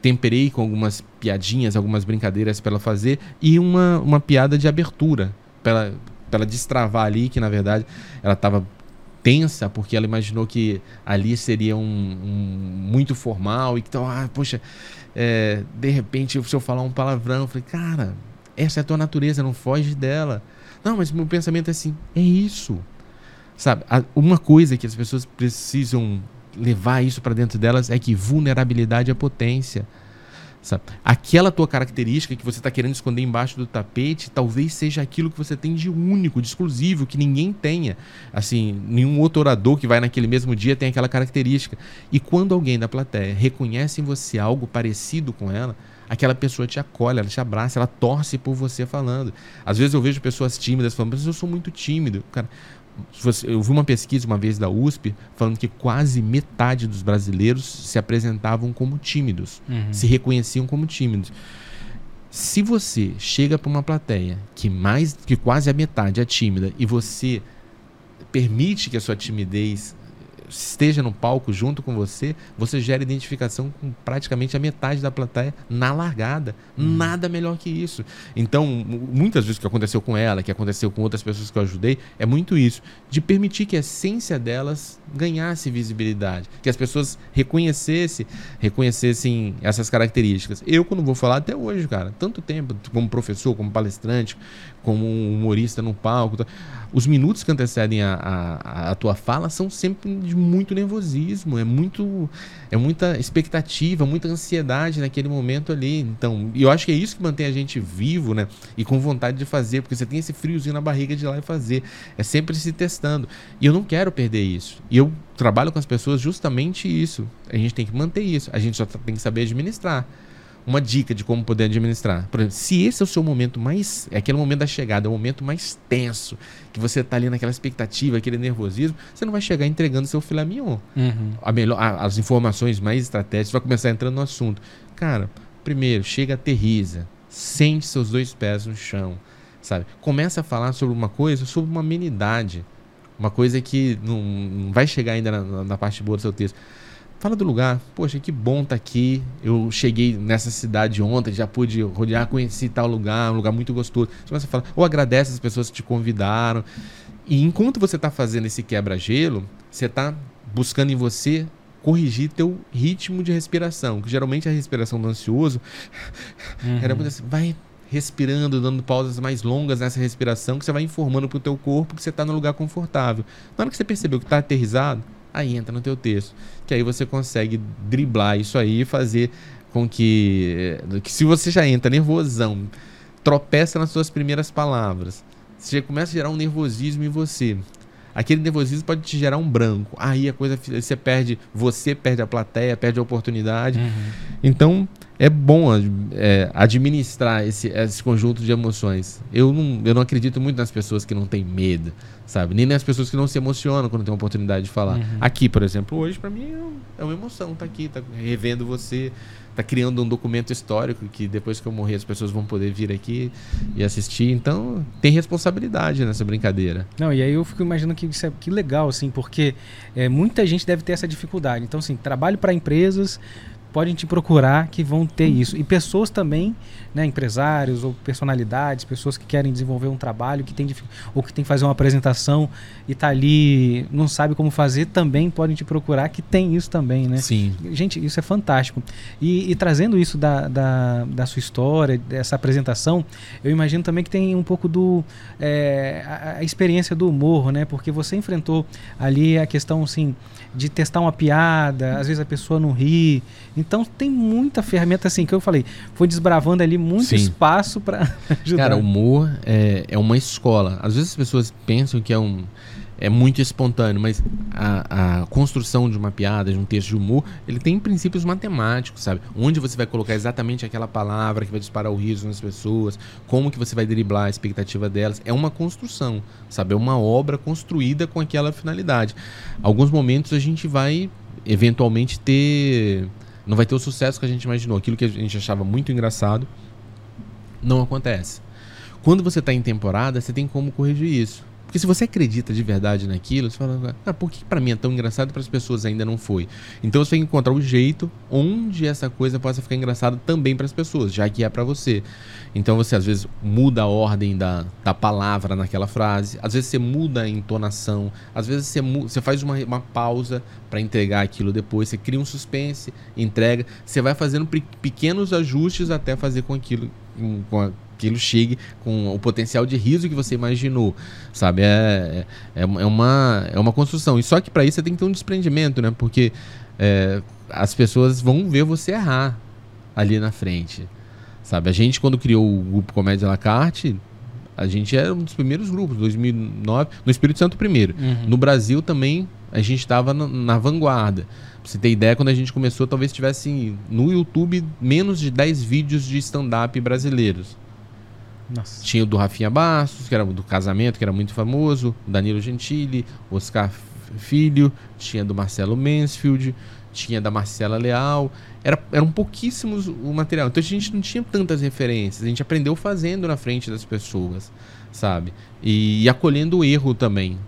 Temperei com algumas piadinhas, algumas brincadeiras para ela fazer e uma, uma piada de abertura para ela destravar ali, que na verdade ela estava tensa porque ela imaginou que ali seria um, um- muito formal e que então, ah, poxa, é, de repente se eu falar um palavrão, eu falei, cara, essa é a tua natureza, não foge dela. Não, mas meu pensamento é assim, é isso. Sabe, uma coisa que as pessoas precisam levar isso para dentro delas é que vulnerabilidade é potência. Sabe? Aquela tua característica que você está querendo esconder embaixo do tapete, talvez seja aquilo que você tem de único, de exclusivo, que ninguém tenha. Assim, nenhum outro orador que vai naquele mesmo dia tem aquela característica. E quando alguém da plateia reconhece em você algo parecido com ela, aquela pessoa te acolhe, ela te abraça, ela torce por você falando. Às vezes eu vejo pessoas tímidas falando, mas eu sou muito tímido. Cara, eu vi uma pesquisa uma vez da USP falando que quase metade dos brasileiros se apresentavam como tímidos Uhum. se reconheciam como tímidos. Se você chega para uma plateia que mais que quase a metade é tímida e você permite que a sua timidez esteja no palco junto com você, você gera identificação com praticamente a metade da plateia na largada. Nada melhor que isso. Então, mu- muitas vezes o que aconteceu com ela, que aconteceu com outras pessoas que eu ajudei, é muito isso, de permitir que a essência delas ganhasse visibilidade, que as pessoas reconhecessem, reconhecessem essas características. Eu quando vou falar até hoje, cara, tanto tempo como professor, como palestrante, como um humorista no palco, tá? os minutos que antecedem a, a, a tua fala são sempre de muito nervosismo, é muito é muita expectativa, muita ansiedade naquele momento ali. Então, eu acho que é isso que mantém a gente vivo, né? E com vontade de fazer, porque você tem esse friozinho na barriga de ir lá e fazer. É sempre se testando. E eu não quero perder isso. E eu trabalho com as pessoas justamente isso. A gente tem que manter isso. A gente só tem que saber administrar uma dica de como poder administrar. Por exemplo, se esse é o seu momento mais. É aquele momento da chegada, é o momento mais tenso, que você tá ali naquela expectativa, aquele nervosismo, você não vai chegar entregando seu filé mignon. Uhum. A melhor, a- as informações mais estratégicas, vai começar entrando no assunto. Cara, primeiro, chega, aterriza, sente seus dois pés no chão, sabe? Começa a falar sobre uma coisa, sobre uma amenidade, uma coisa que não, não vai chegar ainda na, na- na parte boa do seu texto. Fala do lugar. Poxa, que bom tá aqui. Eu cheguei nessa cidade ontem, já pude rodear, conheci tal lugar, um lugar muito gostoso. Você começa a falar, ou agradece as pessoas que te convidaram. E enquanto você tá fazendo esse quebra-gelo, você tá buscando em você corrigir teu ritmo de respiração, que geralmente a respiração do ansioso Uhum. era muito assim, vai respirando, dando pausas mais longas nessa respiração, que você vai informando pro teu corpo que você está no lugar confortável. Na hora que você percebeu que está aterrizado, aí entra no teu texto, que aí você consegue driblar isso aí e fazer com que, eh, que se você já entra nervosão, tropeça nas suas primeiras palavras, você já começa a gerar um nervosismo em você. Aquele nervosismo pode te gerar um branco. Aí a coisa você perde, você perde a plateia, perde a oportunidade. Uhum. Então, é bom é, administrar esse, esse conjunto de emoções. Eu não, eu não acredito muito nas pessoas que não têm medo, sabe? Nem nas pessoas que não se emocionam quando tem a oportunidade de falar. Uhum. Aqui, por exemplo, hoje, pra mim, é é uma emoção. Tá aqui, tá revendo você, tá criando um documento histórico que depois que eu morrer as pessoas vão poder vir aqui e assistir. Então, tem responsabilidade nessa brincadeira. Não, e aí eu fico imaginando que isso é que legal, assim, porque é, muita gente deve ter essa dificuldade. Então, assim, trabalho para empresas, podem te procurar que vão ter isso. E pessoas também, né, empresários ou personalidades, pessoas que querem desenvolver um trabalho, que tem ou que tem que fazer uma apresentação e tá ali, não sabe como fazer, também podem te procurar, que tem isso também, né? Sim. Gente, isso é fantástico. E, e trazendo isso da, da, da, sua história, dessa apresentação, eu imagino também que tem um pouco do é, a, a experiência do humor, né? Porque você enfrentou ali a questão, assim, de testar uma piada, às vezes a pessoa não ri. Então tem muita ferramenta assim que eu falei, foi desbravando ali muito Sim. espaço para ajudar. Cara, o humor é, é uma escola. Às vezes as pessoas pensam que é um é muito espontâneo, mas a, a, construção de uma piada, de um texto de humor, ele tem princípios matemáticos, sabe? Onde você vai colocar exatamente aquela palavra que vai disparar o riso nas pessoas, como que você vai driblar a expectativa delas. É uma construção, sabe? É uma obra construída com aquela finalidade. Alguns momentos a gente vai eventualmente ter não vai ter o sucesso que a gente imaginou. Aquilo que a gente achava muito engraçado não acontece. Quando você está em temporada, você tem como corrigir isso. Porque se você acredita de verdade naquilo, você fala, ah, por que para mim é tão engraçado e para as pessoas ainda não foi? Então você tem que encontrar o um jeito onde essa coisa possa ficar engraçada também para as pessoas, já que é para você. Então você às vezes muda a ordem da, da palavra naquela frase, às vezes você muda a entonação, às vezes você, você faz uma, uma pausa para entregar aquilo depois, você cria um suspense, entrega, você vai fazendo pequenos ajustes até fazer com aquilo, com aquilo chegue com o potencial de riso que você imaginou, sabe? É, é, é uma, é uma construção. E só que para isso você tem que ter um desprendimento, né? Porque é, as pessoas vão ver você errar ali na frente, sabe? A gente, quando criou o grupo Comédia La Carte, a gente era um dos primeiros grupos, 2009, no Espírito Santo primeiro. Uhum. No Brasil também a gente estava na, na, vanguarda. Pra você ter ideia, quando a gente começou, talvez tivesse no YouTube menos de 10 vídeos de stand-up brasileiros. Nossa. Tinha o do Rafinha Bastos, que era do casamento, que era muito famoso, Danilo Gentili, Oscar Filho, tinha do Marcelo Mansfield, tinha da Marcela Leal. Era, eram pouquíssimos o material. Então a gente não tinha tantas referências. A gente aprendeu fazendo na frente das pessoas, sabe? E, e acolhendo o erro também.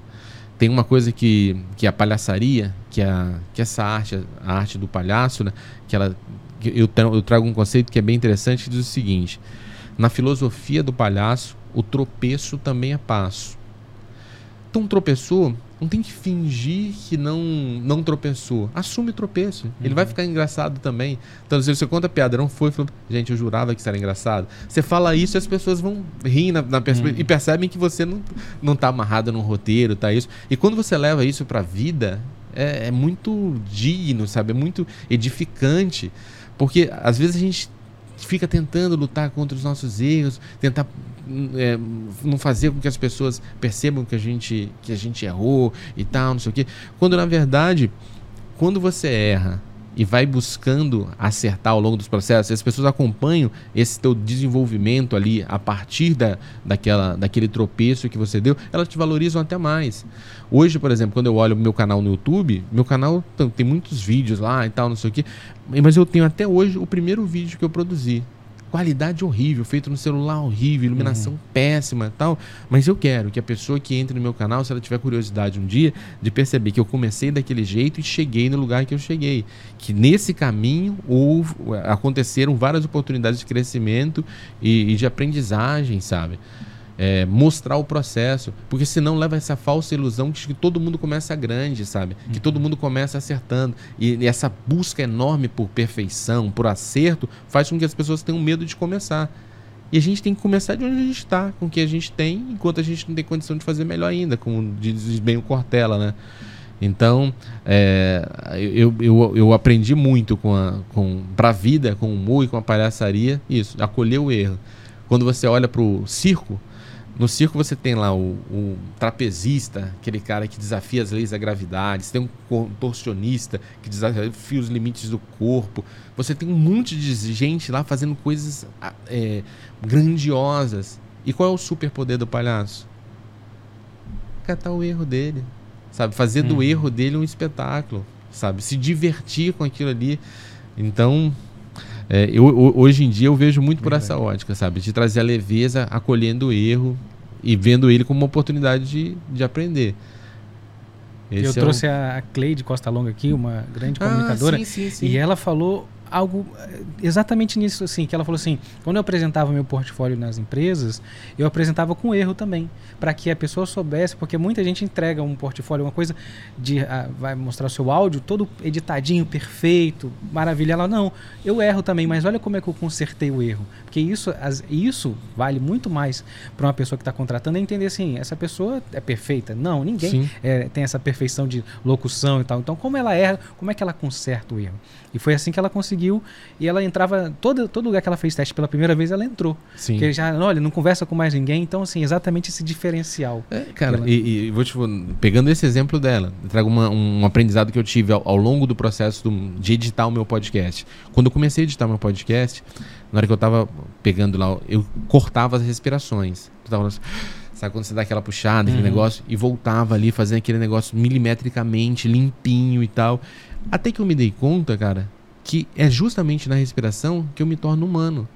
Tem uma coisa que, que é a palhaçaria, que, é a, que essa arte, a arte do palhaço, né? que ela, eu, eu trago um conceito que é bem interessante, que diz o seguinte na filosofia do palhaço, o tropeço também é passo. Então, tropeçou, não tem que fingir que não não tropeçou. Assume o tropeço. Uhum. Ele vai uhum. ficar engraçado também. Então, se você conta a piada, não foi, falou, gente, eu jurava que isso era engraçado. Você fala isso e as pessoas vão rir na, na uhum. e percebem que você não, não tá amarrado num roteiro, tá isso. E quando você leva isso pra vida, é, é muito digno, sabe? É muito edificante. Porque às vezes a gente fica tentando lutar contra os nossos erros, tentar é, não fazer com que as pessoas percebam que a gente que a gente errou e tal, não sei o quê. Quando na verdade, quando você erra e vai buscando acertar ao longo dos processos, as pessoas acompanham esse teu desenvolvimento ali a partir da, daquela, daquele tropeço que você deu, elas te valorizam até mais. Hoje, por exemplo, quando eu olho meu canal no YouTube, meu canal tem muitos vídeos lá e tal, não sei o quê, mas eu tenho até hoje o primeiro vídeo que eu produzi qualidade horrível, feito no celular horrível, iluminação uhum. péssima tal. Mas eu quero que a pessoa que entre no meu canal, se ela tiver curiosidade um dia, de perceber que eu comecei daquele jeito e cheguei no lugar que eu cheguei. Que nesse caminho houve, aconteceram várias oportunidades de crescimento e, e de aprendizagem, sabe? É, mostrar o processo, porque senão leva essa falsa ilusão de que todo mundo começa grande, sabe? Que todo mundo começa acertando. E, e essa busca enorme por perfeição, por acerto, faz com que as pessoas tenham medo de começar. E a gente tem que começar de onde a gente está, com o que a gente tem, enquanto a gente não tem condição de fazer melhor ainda, como diz bem o Cortella, né? Então, é, eu, eu, eu aprendi muito com a, com, pra vida, com o humor e com a palhaçaria, isso, acolher o erro. Quando você olha para o circo, no circo você tem lá o, o, trapezista, aquele cara que desafia as leis da gravidade. Você tem um contorcionista que desafia os limites do corpo. Você tem um monte de gente lá fazendo coisas é, grandiosas. E qual é o superpoder do palhaço? Catar o erro dele, sabe? Fazer do uhum. erro dele um espetáculo, sabe? Se divertir com aquilo ali. Então, é, eu, hoje em dia eu vejo muito por essa ótica, sabe? De trazer a leveza, acolhendo o erro e vendo ele como uma oportunidade de, de aprender. Esse eu é trouxe a Cleide Costa Longa aqui, uma grande ah, comunicadora, sim, sim, sim. e ela falou algo eh, exatamente nisso assim, que ela falou assim, quando eu apresentava meu portfólio nas empresas, eu apresentava com erro também, para que a pessoa soubesse, porque muita gente entrega um portfólio, uma coisa de ah, vai mostrar o seu áudio todo editadinho, perfeito, maravilha. Ela não, eu erro também, mas olha como é que eu consertei o erro, porque isso as, isso vale muito mais para uma pessoa que está contratando é entender assim, essa pessoa é perfeita? Não, ninguém é, tem essa perfeição de locução e tal. Então, como ela erra, como é que ela conserta o erro? E foi assim que ela conseguiu. E ela entrava. Todo, todo lugar que ela fez teste pela primeira vez, ela entrou. Sim. Porque já, olha, não conversa com mais ninguém. Então, assim, exatamente esse diferencial. É, cara, ela... e, e, vou te pegando esse exemplo dela, trago uma, um aprendizado que eu tive ao, ao longo do processo do, de editar o meu podcast. Quando eu comecei a editar meu podcast, na hora que eu tava pegando lá, eu cortava as respirações. Eu tava assim, Sabe quando você dá aquela puxada, aquele uhum. negócio, e voltava ali fazendo aquele negócio milimetricamente, limpinho e tal. Até que eu me dei conta, cara, que é justamente na respiração que eu me torno humano.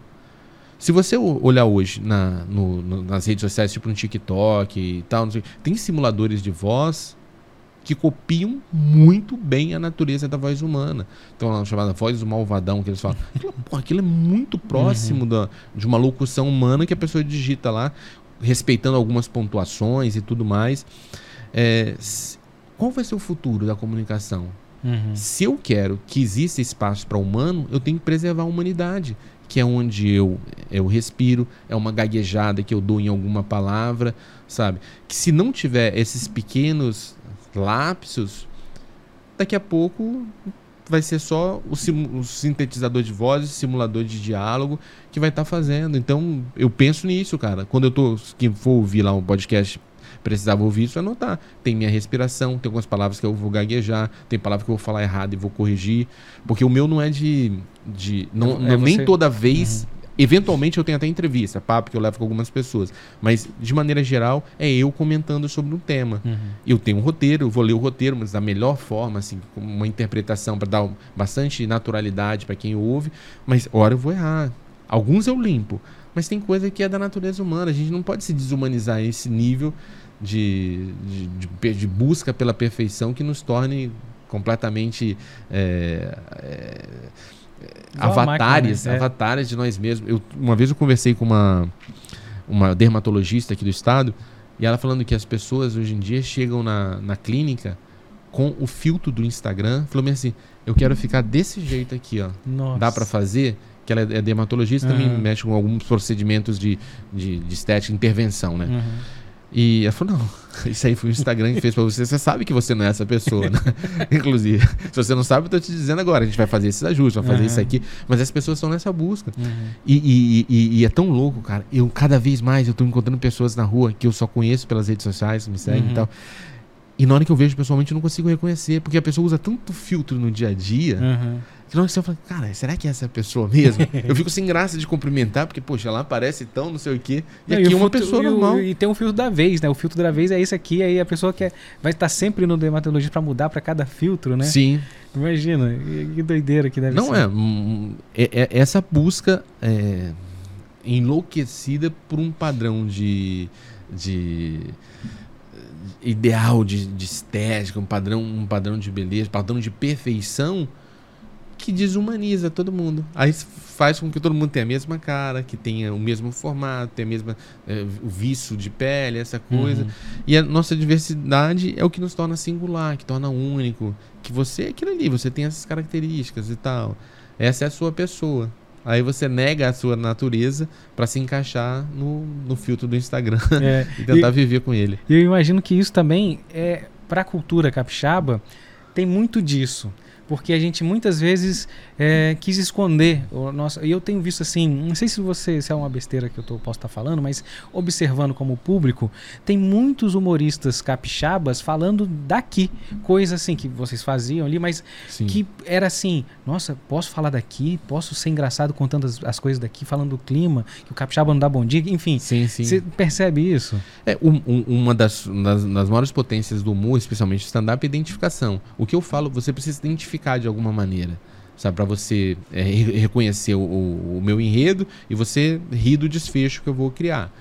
Se você olhar hoje na, no, no, nas redes sociais, tipo no TikTok e tal, sei, tem simuladores de voz que copiam muito bem a natureza da voz humana. Então, a chamada voz do malvadão, que eles falam. Aquilo, porra, aquilo é muito próximo uhum. da, de uma locução humana que a pessoa digita lá, respeitando algumas pontuações e tudo mais. É, qual vai ser o futuro da comunicação? Uhum. Se eu quero que exista espaço para humano, eu tenho que preservar a humanidade, que é onde eu, eu respiro, é uma gaguejada que eu dou em alguma palavra, sabe? Que se não tiver esses pequenos lapsos, daqui a pouco vai ser só o, o sintetizador de vozes, simulador de diálogo que vai estar tá fazendo. Então, eu penso nisso, cara. Quando eu tô, quem for ouvir lá um podcast precisava ouvir isso, anotar. Tem minha respiração, tem algumas palavras que eu vou gaguejar, tem palavras que eu vou falar errado e vou corrigir. Porque o meu não é de. de não, é, não nem toda vez. Uhum. Eventualmente eu tenho até entrevista, papo que eu levo com algumas pessoas. Mas, de maneira geral, é eu comentando sobre um tema. Uhum. Eu tenho um roteiro, eu vou ler o roteiro, mas da melhor forma, assim, com uma interpretação para dar bastante naturalidade para quem ouve. Mas, hora eu vou errar. Alguns eu limpo. Mas tem coisa que é da natureza humana. A gente não pode se desumanizar a esse nível de, de, de, busca pela perfeição que nos torne completamente é, é, avatares, máquina, né? avatares de nós mesmos. Eu, uma vez eu conversei com uma, uma dermatologista aqui do estado e ela falando que as pessoas hoje em dia chegam na, na clínica com o filtro do Instagram, falou assim, eu quero ficar desse jeito aqui, ó. Nossa. Dá para fazer? Que ela é dermatologista, uhum. também mexe com alguns procedimentos de, de, de estética, intervenção, né? Uhum. E ela falou: não, isso aí foi o Instagram que fez pra você. Você sabe que você não é essa pessoa, né? Inclusive, se você não sabe, eu tô te dizendo agora. A gente vai fazer esses ajustes, vai fazer uhum. isso aqui. Mas as pessoas estão nessa busca. Uhum. E, e, e, e, é tão louco, cara. Eu, cada vez mais, eu tô encontrando pessoas na rua que eu só conheço pelas redes sociais, me seguem uhum. e tal. E na hora que eu vejo pessoalmente, eu não consigo reconhecer. Porque a pessoa usa tanto filtro no dia a dia. Uhum. Que você fala, cara, será que é essa pessoa mesmo? eu fico sem graça de cumprimentar, porque, poxa, ela aparece tão, não sei o quê. E não, aqui e é uma filtro, pessoa normal. E, e, tem um filtro da vez, né? O filtro da vez é esse aqui. Aí a pessoa quer, vai estar sempre no dermatologista para mudar para cada filtro, né? Sim. Imagina, que doideira que deve não ser. Não hum, é, é, é. Essa busca é, enlouquecida por um padrão de. de ideal de, de estética, um padrão, um padrão de beleza, padrão de perfeição que desumaniza todo mundo. Aí faz com que todo mundo tenha a mesma cara, que tenha o mesmo formato, tenha a mesma é, o vício de pele, essa coisa. Uhum. E a nossa diversidade é o que nos torna singular, que torna único, que você é aquilo ali, você tem essas características e tal. Essa é a sua pessoa. Aí você nega a sua natureza para se encaixar no, no filtro do Instagram é, e tentar e, viver com ele. E eu imagino que isso também é para a cultura capixaba tem muito disso porque a gente muitas vezes é, quis esconder o nosso. E eu tenho visto assim, não sei se você se é uma besteira que eu tô, posso estar tá falando, mas observando como público, tem muitos humoristas capixabas falando daqui, coisas assim que vocês faziam ali, mas Sim. que era assim, nossa, posso falar daqui, posso ser engraçado contando as, as, coisas daqui, falando do clima, que o capixaba não dá bom dia, enfim. Sim, sim. Você percebe isso? É, um, um, uma das, das, das maiores potências do humor, especialmente stand-up, é identificação. O que eu falo, você precisa identificar identificar de alguma maneira. Sabe, para você é, reconhecer o, o, meu enredo e você rir do desfecho que eu vou criar.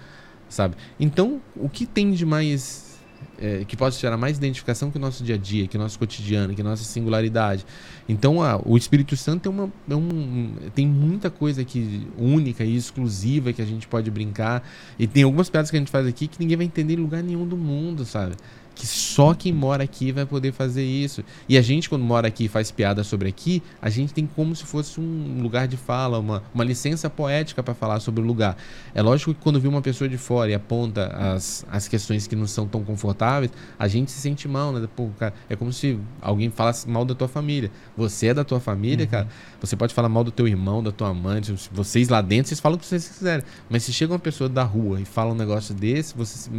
Sabe? Então, o que tem de mais é, que possa gerar mais identificação que o nosso dia a dia, que o nosso cotidiano, que a nossa singularidade. Então, a, o Espírito Santo é uma, é um, tem muita coisa aqui única e exclusiva que a gente pode brincar. E tem algumas piadas que a gente faz aqui que ninguém vai entender em lugar nenhum do mundo, sabe? Que só quem mora aqui vai poder fazer isso. E a gente, quando mora aqui e faz piada sobre aqui, a gente tem como se fosse um lugar de fala, uma, uma licença poética para falar sobre o lugar. É lógico que quando vê uma pessoa de fora e aponta as, as questões que não são tão confortáveis, a gente se sente mal, né? Pô, cara, é como se alguém falasse mal da tua família. Você é da tua família, uhum. cara. Você pode falar mal do teu irmão, da tua mãe. Vocês lá dentro, vocês falam o que vocês quiserem. Mas se chega uma pessoa da rua e fala um negócio desse, você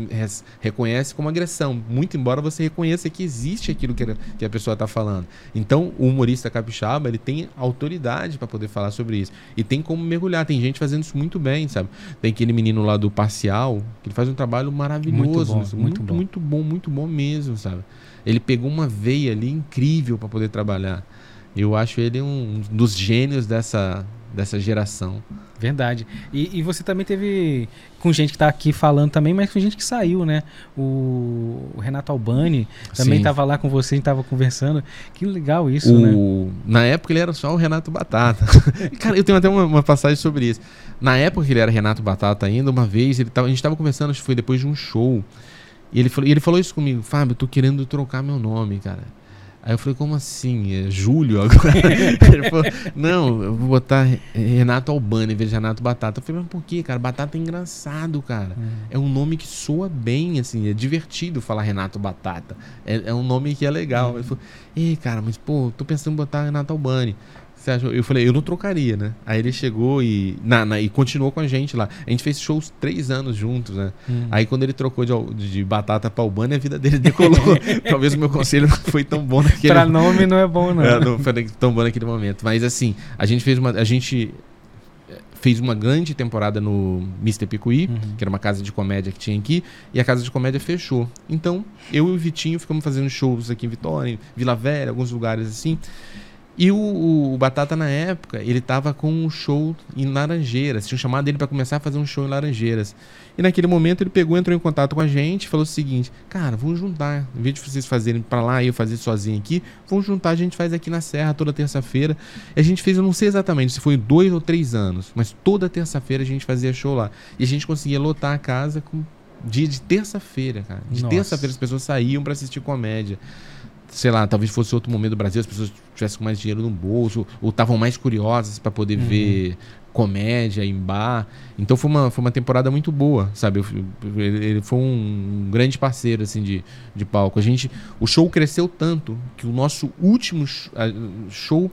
reconhece como agressão. Muito muito, embora você reconheça que existe aquilo que, que a pessoa está falando. Então, o humorista capixaba, ele tem autoridade para poder falar sobre isso. E tem como mergulhar. Tem gente fazendo isso muito bem, sabe? Tem aquele menino lá do Parcial, que ele faz um trabalho maravilhoso. Muito bom, muito, muito, bom. muito bom, muito bom mesmo, sabe? Ele pegou uma veia ali incrível para poder trabalhar. Eu acho ele um dos gênios dessa, dessa geração. Verdade. E, e, você também teve com gente que está aqui falando também, mas com gente que saiu, né? O, o Renato Albani também estava lá com você, a gente estava conversando. Que legal isso, o, né? Na época ele era só o Renato Batata. Cara, eu tenho até uma, uma, passagem sobre isso. Na época que ele era Renato Batata ainda, uma vez, ele tava, a gente estava conversando, acho que foi depois de um show. E ele falou, e ele falou isso comigo, Fábio, eu tô querendo trocar meu nome, cara. Aí eu falei, como assim? É Júlio agora? Ele falou, não, eu vou botar Renato Albani em vez de Renato Batata. Eu falei, mas por quê, cara? Batata é engraçado, cara. Hum. É um nome que soa bem, assim, é divertido falar Renato Batata. É, é um nome que é legal. Hum. Ele falou, ei, cara, mas pô, tô pensando em botar Renato Albani. Você? Eu falei, eu não trocaria, né? Aí ele chegou e, na, na, e continuou com a gente lá. A gente fez shows três anos juntos, né? Hum. Aí quando ele trocou de, de batata pra Albani, a vida dele decolou. Talvez o meu conselho não foi tão bom naquele Pra nome não é bom, não. É, não foi tão bom naquele momento. Mas assim, a gente fez uma. A gente fez uma grande temporada no Mr. Picuí, uhum. que era uma casa de comédia que tinha aqui, e a casa de comédia fechou. Então, eu e o Vitinho ficamos fazendo shows aqui em Vitória, em Vila Velha, alguns lugares assim. E o, o, Batata, na época, ele tava com um show em Laranjeiras. Tinham chamado ele para começar a fazer um show em Laranjeiras. E naquele momento ele pegou, entrou em contato com a gente e falou o seguinte: Cara, vamos juntar. Em vez de vocês fazerem para lá e eu fazer sozinho aqui, vamos juntar. A gente faz aqui na Serra toda terça-feira. E a gente fez, eu não sei exatamente se foi dois ou três anos, mas toda terça-feira a gente fazia show lá. E a gente conseguia lotar a casa com dia de terça-feira, cara. De terça-feira as pessoas saíam para assistir comédia sei lá, talvez fosse outro momento do Brasil, as pessoas tivessem mais dinheiro no bolso, ou estavam mais curiosas para poder uhum. ver comédia em bar. Então foi uma, foi uma temporada muito boa, sabe? Ele, ele, foi um grande parceiro assim de, de palco. A gente, o show cresceu tanto que o nosso último show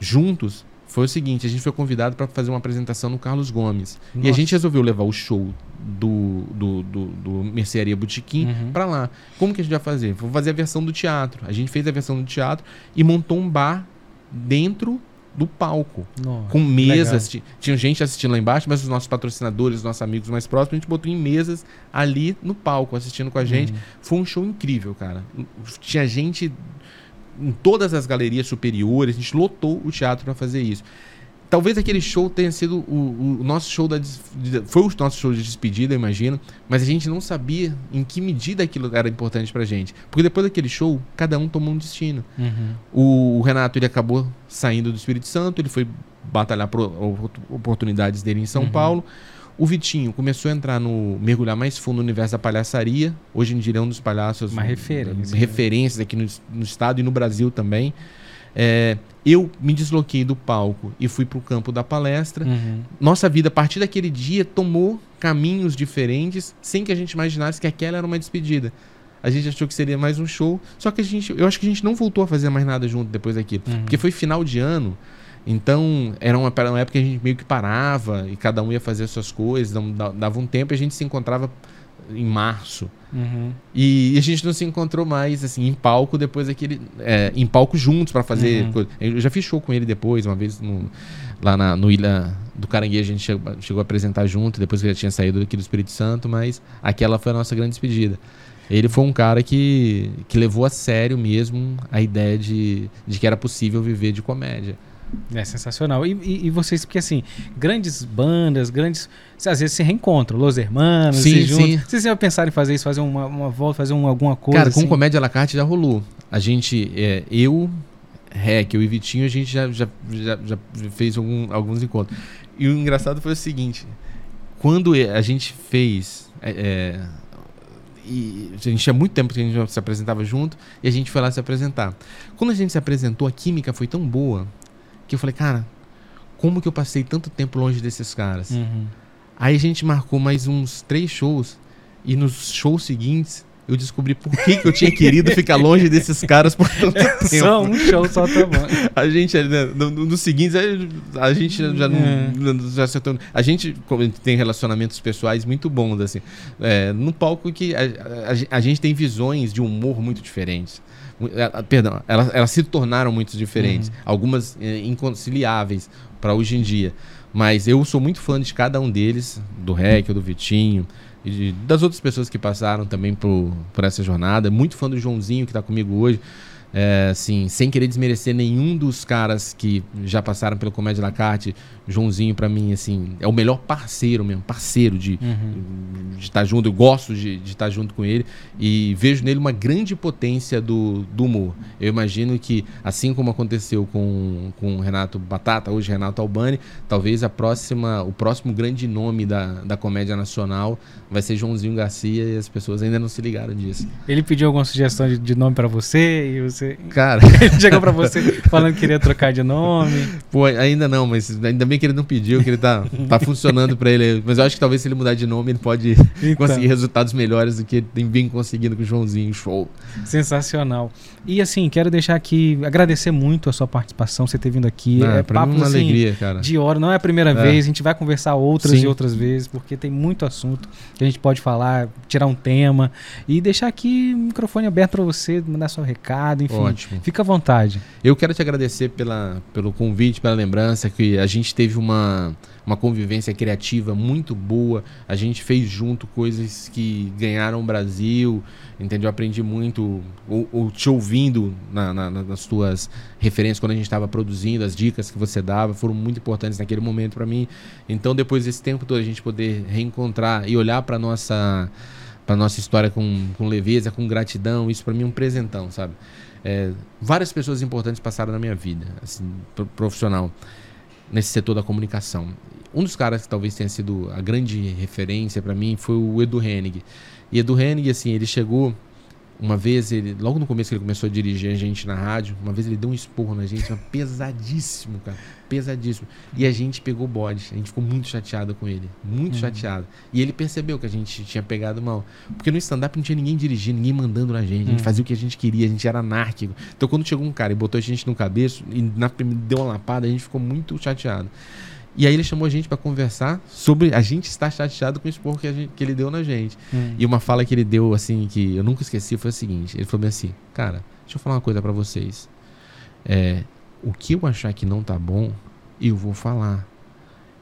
juntos foi o seguinte: a gente foi convidado para fazer uma apresentação no Carlos Gomes. Nossa. E a gente resolveu levar o show do, do, do, do Mercearia Botequim uhum. para lá. Como que a gente vai fazer? Vamos fazer a versão do teatro. A gente fez a versão do teatro e montou um bar dentro do palco. Nossa, com mesas. Tinha gente assistindo lá embaixo, mas os nossos patrocinadores, os nossos amigos mais próximos, a gente botou em mesas ali no palco, assistindo com a gente. Uhum. Foi um show incrível, cara. Tinha gente em todas as galerias superiores, a gente lotou o teatro para fazer isso. Talvez aquele show tenha sido o, o nosso show da foi o nosso show de despedida, imagino, mas a gente não sabia em que medida aquilo era importante pra gente, porque depois daquele show cada um tomou um destino. Uhum. O, o, Renato ele acabou saindo do Espírito Santo, ele foi batalhar por oportunidades dele em São uhum. Paulo. O Vitinho começou a entrar no mergulhar mais fundo no universo da palhaçaria. Hoje em dia é um dos palhaços uma referência, referências aqui no, no, estado e no Brasil também. É, eu me desloquei do palco e fui para o campo da palestra. Uhum. Nossa vida, a partir daquele dia, tomou caminhos diferentes, sem que a gente imaginasse que aquela era uma despedida. A gente achou que seria mais um show, só que a gente, eu acho que a gente não voltou a fazer mais nada junto depois daquilo, uhum. porque foi final de ano. Então, era uma, uma, época que a gente meio que parava e cada um ia fazer as suas coisas, dava um tempo e a gente se encontrava em março. Uhum. E, e, a gente não se encontrou mais, assim, em palco depois daquele. É, em palco juntos para fazer. Uhum. Eu já fiz show com ele depois, uma vez no, lá na, no Ilha do Caranguejo a gente chegou, chegou, a apresentar junto, depois que ele já tinha saído aqui do Espírito Santo, mas aquela foi a nossa grande despedida. Ele foi um cara que, que levou a sério mesmo a ideia de, de que era possível viver de comédia. É sensacional. E, e, e vocês, porque assim, grandes bandas, grandes. Às vezes se reencontram, Los Hermanos, Sim, se juntam. sim. Vocês já pensaram em fazer isso, fazer uma, uma volta, fazer um- alguma coisa? Cara, com assim? comédia à la carte já rolou. A gente, é, eu, Rec, eu e Vitinho, a gente já, já, já, já fez algum- alguns encontros. E o engraçado foi o seguinte: quando a gente fez. é, é, e a gente tinha muito tempo que a gente não se apresentava junto e a gente foi lá se apresentar. Quando a gente se apresentou, a química foi tão boa que eu falei, cara, como que eu passei tanto tempo longe desses caras? Uhum. Aí a gente marcou mais uns três shows. E nos shows seguintes, eu descobri por que, que eu tinha querido ficar longe desses caras por tanto tempo. Só um show, só tá bom. A gente, né, no, no, nos seguintes, aí a gente já, É. não. não- já acertou- a gente tem relacionamentos pessoais muito bons, assim. É, no palco que a, a- a gente tem visões de humor muito diferentes. É, é, Perdão, elas, elas se tornaram muito diferentes. Algumas é, inconciliáveis para hoje em dia. Mas eu sou muito fã de cada um deles, do Rec, do Vitinho, e das outras pessoas que passaram também por, por essa jornada. Muito fã do Joãozinho, que está comigo hoje. É, assim, sem querer desmerecer nenhum dos caras que já passaram pelo Comédia La Carte, Joãozinho, pra mim, assim, é o melhor parceiro mesmo, parceiro de Uhum. estar junto, eu gosto de, de estar junto com ele e vejo nele uma grande potência do, do humor. Eu imagino que, assim como aconteceu com, com o Renato Batata, hoje Renato Albani, talvez a próxima, o próximo grande nome da, da comédia nacional vai ser Joãozinho Garcia e as pessoas ainda não se ligaram disso. Ele pediu alguma sugestão de, de nome pra você e você. Cara, Ele chegou pra você falando que queria trocar de nome. pô, ainda não, mas ainda bem que ele não pediu, que ele tá, tá funcionando pra ele. Mas eu acho que talvez se ele mudar de nome, ele pode Então. conseguir resultados melhores do que ele tem bem conseguindo com o Joãozinho. Show. Sensacional. E assim, quero deixar aqui, agradecer muito a sua participação, você ter vindo aqui. Ah, é pra mim papo é uma assim, alegria, cara. de hora, não é a primeira É. vez, a gente vai conversar outras Sim. e outras vezes, porque tem muito assunto que a gente pode falar, tirar um tema e deixar aqui o microfone aberto pra você, mandar seu recado, enfim. Ótimo. Fica à vontade. Eu quero te agradecer pela, pelo convite, pela lembrança, que a gente teve uma, uma convivência criativa muito boa. A gente fez junto coisas que ganharam o Brasil, entendeu? Eu aprendi muito, ou, ou te ouvindo na- na- na- nas tuas referências quando a gente estava produzindo, as dicas que você dava foram muito importantes naquele momento para mim. Então, depois desse tempo todo, a gente poder reencontrar e olhar para nossa para nossa história com, com leveza, com gratidão, isso para mim é um presentão, sabe? É, várias pessoas importantes passaram na minha vida, assim, pro- profissional, nesse setor da comunicação. Um dos caras que talvez tenha sido a grande referência para mim foi o Edu Hennig. E Edu Hennig, assim, ele chegou uma vez, ele, logo no começo que ele começou a dirigir a gente na rádio, uma vez ele deu um esporro na gente, pesadíssimo, cara, pesadíssimo. E a gente pegou o bode, a gente ficou muito chateado com ele, muito chateado. E ele percebeu que a gente tinha pegado mal. Porque no stand-up não tinha ninguém dirigindo, ninguém mandando na gente, a gente Hum. fazia o que a gente queria, a gente era anárquico. Então quando chegou um cara e botou a gente no cabeço, e na, deu uma lapada, a gente ficou muito chateado. E aí ele chamou a gente pra conversar sobre a gente estar chateado com o esporro que, gente- que ele deu na gente. Hum. E uma fala que ele deu, assim, que eu nunca esqueci, foi a seguinte: ele falou assim, cara, deixa eu falar uma coisa pra vocês. É, o que eu achar que não tá bom, eu vou falar.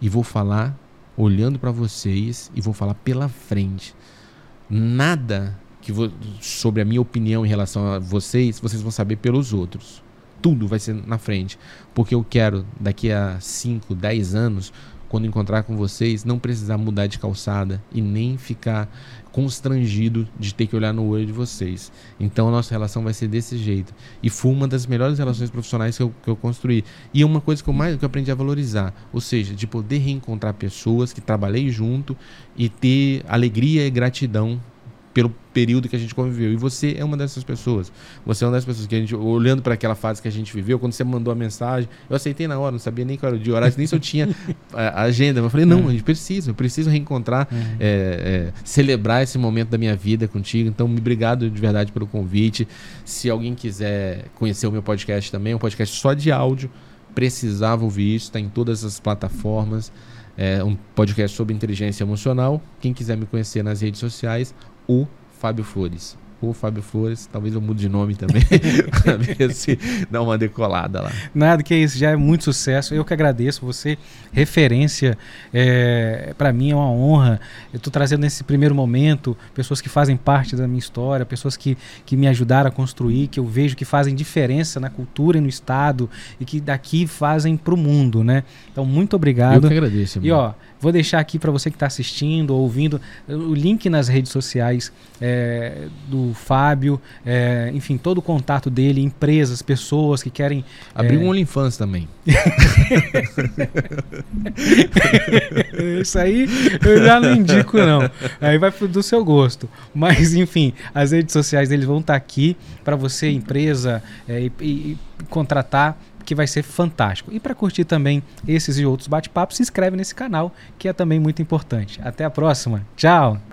E vou falar olhando pra vocês e vou falar pela frente. Nada que vo- sobre a minha opinião em relação a vocês, vocês vão saber pelos outros. Tudo vai ser na frente. Porque eu quero, daqui a 5, 10 anos, quando encontrar com vocês, não precisar mudar de calçada e nem ficar constrangido de ter que olhar no olho de vocês. Então a nossa relação vai ser desse jeito. E foi uma das melhores relações profissionais que eu, que eu construí. E é uma coisa que eu mais que eu aprendi a valorizar. Ou seja, de poder reencontrar pessoas que trabalhei junto e ter alegria e gratidão pelo período que a gente conviveu. E você é uma dessas pessoas. Você é uma dessas pessoas que a gente, olhando para aquela fase que a gente viveu, quando você mandou a mensagem, eu aceitei na hora, não sabia nem qual era o dia, horário, nem se eu tinha a, a agenda. Eu falei, não, a gente precisa, eu preciso reencontrar, é, é, celebrar esse momento da minha vida contigo. Então, me obrigado de verdade pelo convite. Se alguém quiser conhecer o meu podcast também, é um podcast só de áudio, precisava ouvir isso, está em todas as plataformas. É um podcast sobre inteligência emocional. Quem quiser me conhecer nas redes sociais, o Fábio Flores. Pô, Fábio Flores, talvez eu mude de nome também, para ver se dá uma decolada lá. Nada, que é isso, já é muito sucesso. Eu que agradeço você, referência. É, para mim é uma honra. Eu estou trazendo nesse primeiro momento pessoas que fazem parte da minha história, pessoas que, que me ajudaram a construir, que eu vejo que fazem diferença na cultura e no Estado e que daqui fazem para o mundo, né? Então, muito obrigado. Eu que agradeço. E ó, vou deixar aqui para você que está assistindo ou ouvindo o link nas redes sociais é, do Fábio, é, enfim, todo o contato dele, empresas, pessoas que querem. Abrir é... um OnlyFans também. Isso aí eu já não indico, não. Aí vai do seu gosto. Mas, enfim, as redes sociais deles vão estar tá aqui para você, empresa, é, e, e contratar que vai ser fantástico. E para curtir também esses e outros bate-papos, se inscreve nesse canal, que é também muito importante. Até a próxima. Tchau!